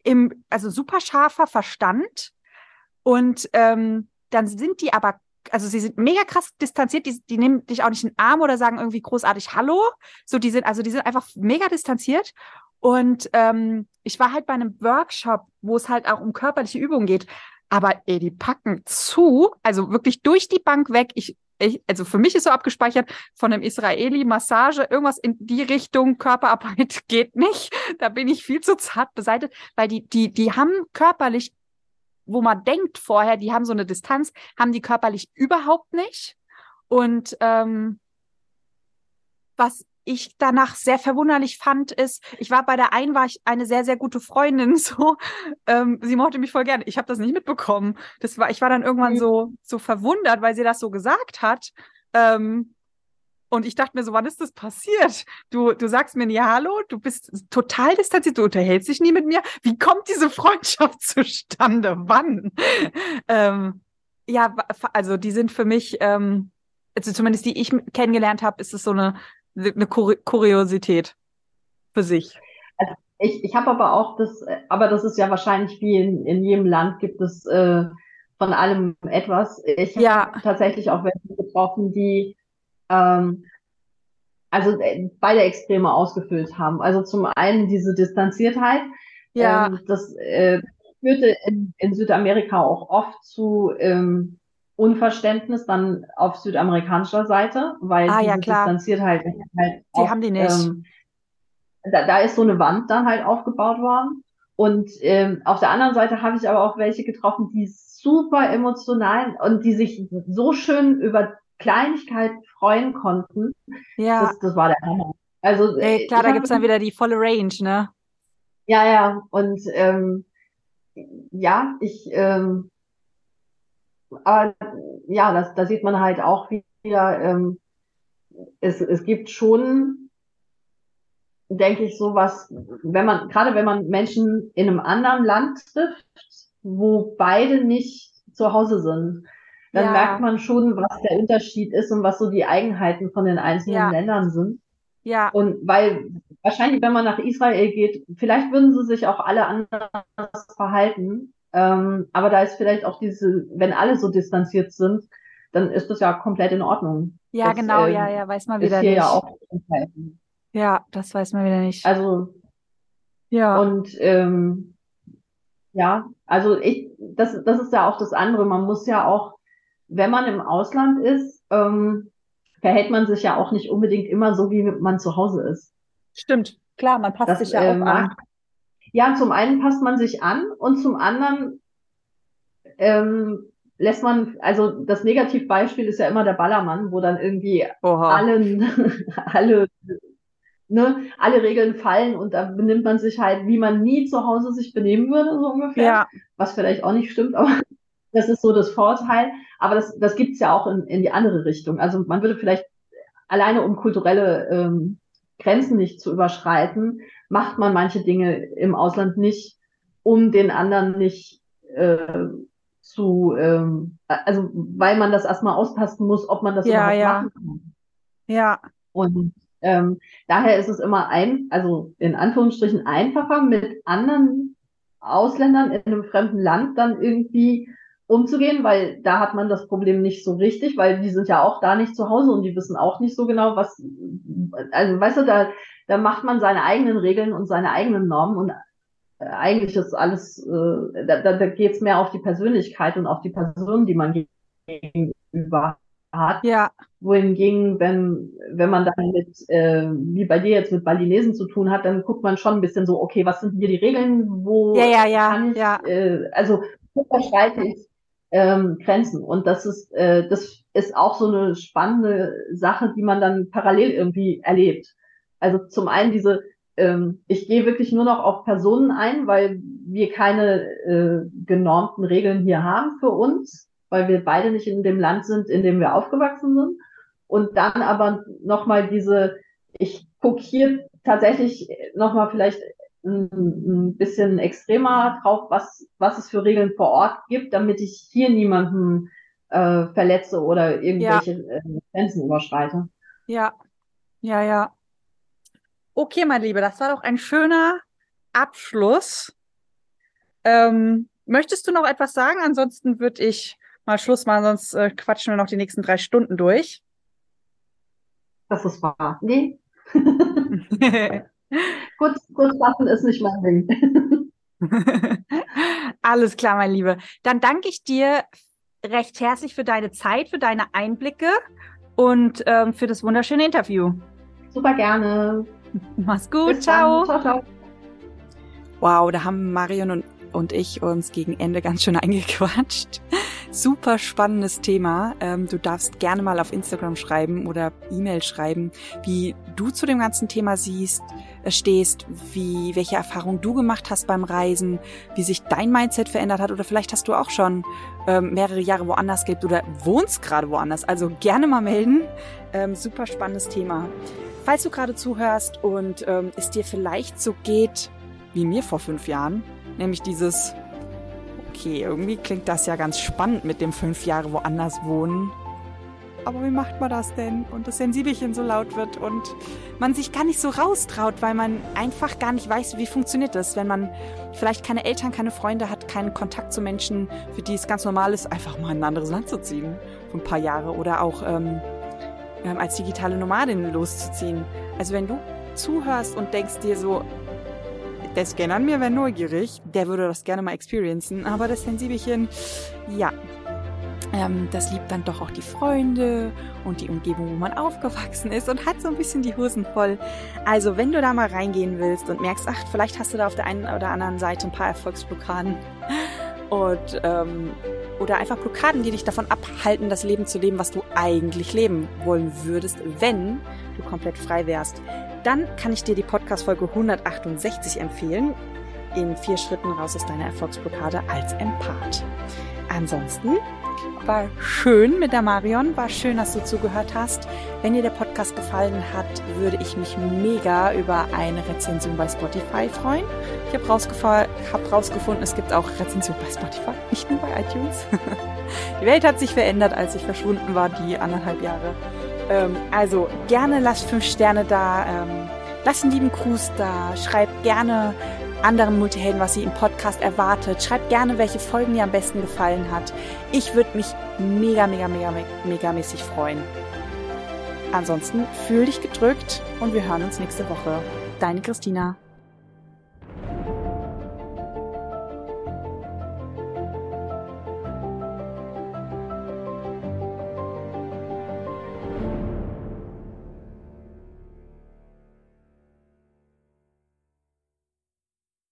im, also super scharfer Verstand. Und ähm, dann sind die aber, also sie sind mega krass distanziert, die, die nehmen dich auch nicht in den Arm oder sagen irgendwie großartig Hallo. So, die sind, also die sind einfach mega distanziert. Und ähm, ich war halt bei einem Workshop, wo es halt auch um körperliche Übungen geht. Aber ey, die packen zu, also wirklich durch die Bank weg. Ich, ich, also für mich ist so abgespeichert von einem Israeli Massage, irgendwas in die Richtung Körperarbeit [LAUGHS] geht nicht. Da bin ich viel zu zart beseitigt, weil die, die, die haben körperlich, wo man denkt vorher, die haben so eine Distanz, haben die körperlich überhaupt nicht. Und ähm, was ich danach sehr verwunderlich fand, ist, ich war bei der einen, war ich eine sehr, sehr gute Freundin, [LAUGHS] so, ähm, sie mochte mich voll gerne. Ich habe das nicht mitbekommen. Das war, ich war dann irgendwann mhm. so, so verwundert, weil sie das so gesagt hat. Ähm, und ich dachte mir so, wann ist das passiert? Du, du sagst mir nie Hallo, du bist total distanziert, du unterhältst dich nie mit mir. Wie kommt diese Freundschaft [LAUGHS] zustande? Wann? [LAUGHS] ähm, ja, also die sind für mich, ähm, also zumindest die ich kennengelernt habe, ist es so eine eine Kur Kuriosität für sich. Also ich, ich habe aber auch das, aber das ist ja wahrscheinlich wie in, in jedem Land gibt es äh, von allem etwas. Ich habe ja. tatsächlich auch welche getroffen, die ähm, also äh, beide Extreme ausgefüllt haben. Also zum einen diese Distanziertheit. Ja. Ähm, das äh, führte in, in Südamerika auch oft zu ähm, Unverständnis dann auf südamerikanischer Seite, weil ah, ja, klar. Distanziertheit halt, halt die haben die nicht. Ähm, da, da ist so eine Wand dann halt aufgebaut worden. Und ähm, auf der anderen Seite habe ich aber auch welche getroffen, die super emotional und die sich so schön über Kleinigkeiten freuen konnten. Ja. Das, das war der Hammer. Also Ey, klar, da gibt's dann wieder die volle Range, ne? Ja, ja. Und ähm, ja, ich ähm, aber ja, das, da sieht man halt auch wieder, ähm, es, es gibt schon, denke ich, sowas, wenn man, gerade wenn man Menschen in einem anderen Land trifft, wo beide nicht zu Hause sind, dann Ja. merkt man schon, was der Unterschied ist und was so die Eigenheiten von den einzelnen Ja. Ländern sind. Ja, Und weil wahrscheinlich, wenn man nach Israel geht, vielleicht würden sie sich auch alle anders verhalten. Ähm, aber da ist vielleicht auch diese, wenn alle so distanziert sind, dann ist das ja komplett in Ordnung. ja, Das, genau, ähm, ja, ja, weiß man Ist wieder hier nicht. ja auch. Ja, das weiß man wieder nicht. Also Ja, Und ähm, ja, also ich, das, das ist ja auch das andere. Man muss ja auch, wenn man im Ausland ist, ähm, verhält man sich ja auch nicht unbedingt immer so, wie man zu Hause ist. stimmt. Klar, man passt Das, sich ja äh, auch an. Ja, zum einen passt man sich an und zum anderen ähm, lässt man, also das Negativbeispiel ist ja immer der Ballermann, wo dann irgendwie Oha. allen, [LAUGHS] alle, ne, alle Regeln fallen und da benimmt man sich halt, wie man nie zu Hause sich benehmen würde, so ungefähr. Ja, Was vielleicht auch nicht stimmt, [LAUGHS] aber das ist so das Vorteil. Aber das, das gibt's ja auch in, in die andere Richtung. Also man würde vielleicht alleine um kulturelle ähm, Grenzen nicht zu überschreiten, macht man manche Dinge im Ausland nicht, um den anderen nicht äh, zu, ähm, also weil man das erstmal austasten muss, ob man das Ja, überhaupt ja. machen kann. ja, Und ähm, daher ist es immer ein, also in Anführungsstrichen einfacher, mit anderen Ausländern in einem fremden Land dann irgendwie umzugehen, weil da hat man das Problem nicht so richtig, weil die sind ja auch da nicht zu Hause und die wissen auch nicht so genau, was, also weißt du, da, da macht man seine eigenen Regeln und seine eigenen Normen und äh, eigentlich ist alles, äh, da, da, da geht es mehr auf die Persönlichkeit und auf die Person, die man gegenüber hat. ja, Wohingegen, wenn, wenn man dann mit, äh, wie bei dir jetzt mit Balinesen zu tun hat, dann guckt man schon ein bisschen so, okay, was sind hier die Regeln, wo Ja, ja, ja, kann ich, ja. äh, also wo ich ähm, Grenzen? Und das ist, äh, das ist auch so eine spannende Sache, die man dann parallel irgendwie erlebt. Also zum einen diese, ähm, ich gehe wirklich nur noch auf Personen ein, weil wir keine äh, genormten Regeln hier haben für uns, weil wir beide nicht in dem Land sind, in dem wir aufgewachsen sind. Und dann aber nochmal diese, ich gucke hier tatsächlich nochmal vielleicht ein, bisschen extremer drauf, was, was es für Regeln vor Ort gibt, damit ich hier niemanden äh, verletze oder irgendwelche äh, Grenzen überschreite. ja, ja, ja. Okay, mein Lieber, das war doch ein schöner Abschluss. Ähm, möchtest du noch etwas sagen? Ansonsten würde ich mal Schluss machen, sonst äh, quatschen wir noch die nächsten drei Stunden durch. Das ist wahr. Nee, [LAUGHS] [LAUGHS] [LAUGHS] kurz, kurz fassen ist nicht mein Ding. [LAUGHS] Alles klar, mein Liebe. Dann danke ich dir recht herzlich für deine Zeit, für deine Einblicke und ähm, für das wunderschöne Interview. Super gerne. [LAUGHS] Mach's gut, Bis ciao. dann. Ciao, ciao. Wow, da haben Marion und, und ich uns gegen Ende ganz schön eingequatscht. Super spannendes Thema. Ähm, du darfst gerne mal auf Instagram schreiben oder E-Mail schreiben, wie du zu dem ganzen Thema siehst, äh, stehst, wie, welche Erfahrungen du gemacht hast beim Reisen, wie sich dein Mindset verändert hat oder vielleicht hast du auch schon ähm, mehrere Jahre woanders gelebt oder wohnst gerade woanders. Also gerne mal melden. Ähm, super spannendes Thema. Falls du gerade zuhörst und es dir vielleicht so geht wie mir vor fünf Jahren, nämlich dieses, okay, irgendwie klingt das ja ganz spannend mit dem fünf Jahre woanders wohnen. Aber wie macht man das denn? Und das Sensibelchen so laut wird und man sich gar nicht so raustraut, weil man einfach gar nicht weiß, wie funktioniert das, wenn man vielleicht keine Eltern, keine Freunde hat, keinen Kontakt zu Menschen, für die es ganz normal ist, einfach mal in ein anderes Land zu ziehen für ein paar Jahre oder auch ähm, ähm, als digitale Nomadin loszuziehen. Also wenn du zuhörst und denkst dir so, der Scanner an mir wäre neugierig, der würde das gerne mal experiencen, aber das Sensibelchen, ja, ähm, das liebt dann doch auch die Freunde und die Umgebung, wo man aufgewachsen ist und hat so ein bisschen die Hosen voll. Also wenn du da mal reingehen willst und merkst, ach, vielleicht hast du da auf der einen oder anderen Seite ein paar Erfolgsblockaden und ähm, oder einfach Blockaden, die dich davon abhalten, das Leben zu leben, was du eigentlich leben wollen würdest, wenn du komplett frei wärst, dann kann ich dir die Podcast-Folge 168 empfehlen. in vier Schritten raus aus deiner Erfolgsblockade als Empath. Ansonsten war schön mit der Marion, war schön, dass du zugehört hast. Wenn dir der Podcast gefallen hat, würde ich mich mega über eine Rezension bei Spotify freuen. Ich habe hab rausgefunden, es gibt auch Rezensionen bei Spotify, nicht nur bei iTunes. [LAUGHS] die Welt hat sich verändert, als ich verschwunden war, die anderthalb Jahre. Ähm, also gerne lasst fünf Sterne da, ähm, lasst einen lieben Gruß da, schreibt gerne anderen Multihelden, was ihr im Podcast erwartet. Schreibt gerne, welche Folgen ihr am besten gefallen hat. Ich würde mich mega, mega, mega, mega mäßig freuen. Ansonsten fühl dich gedrückt und wir hören uns nächste Woche. Deine Christina.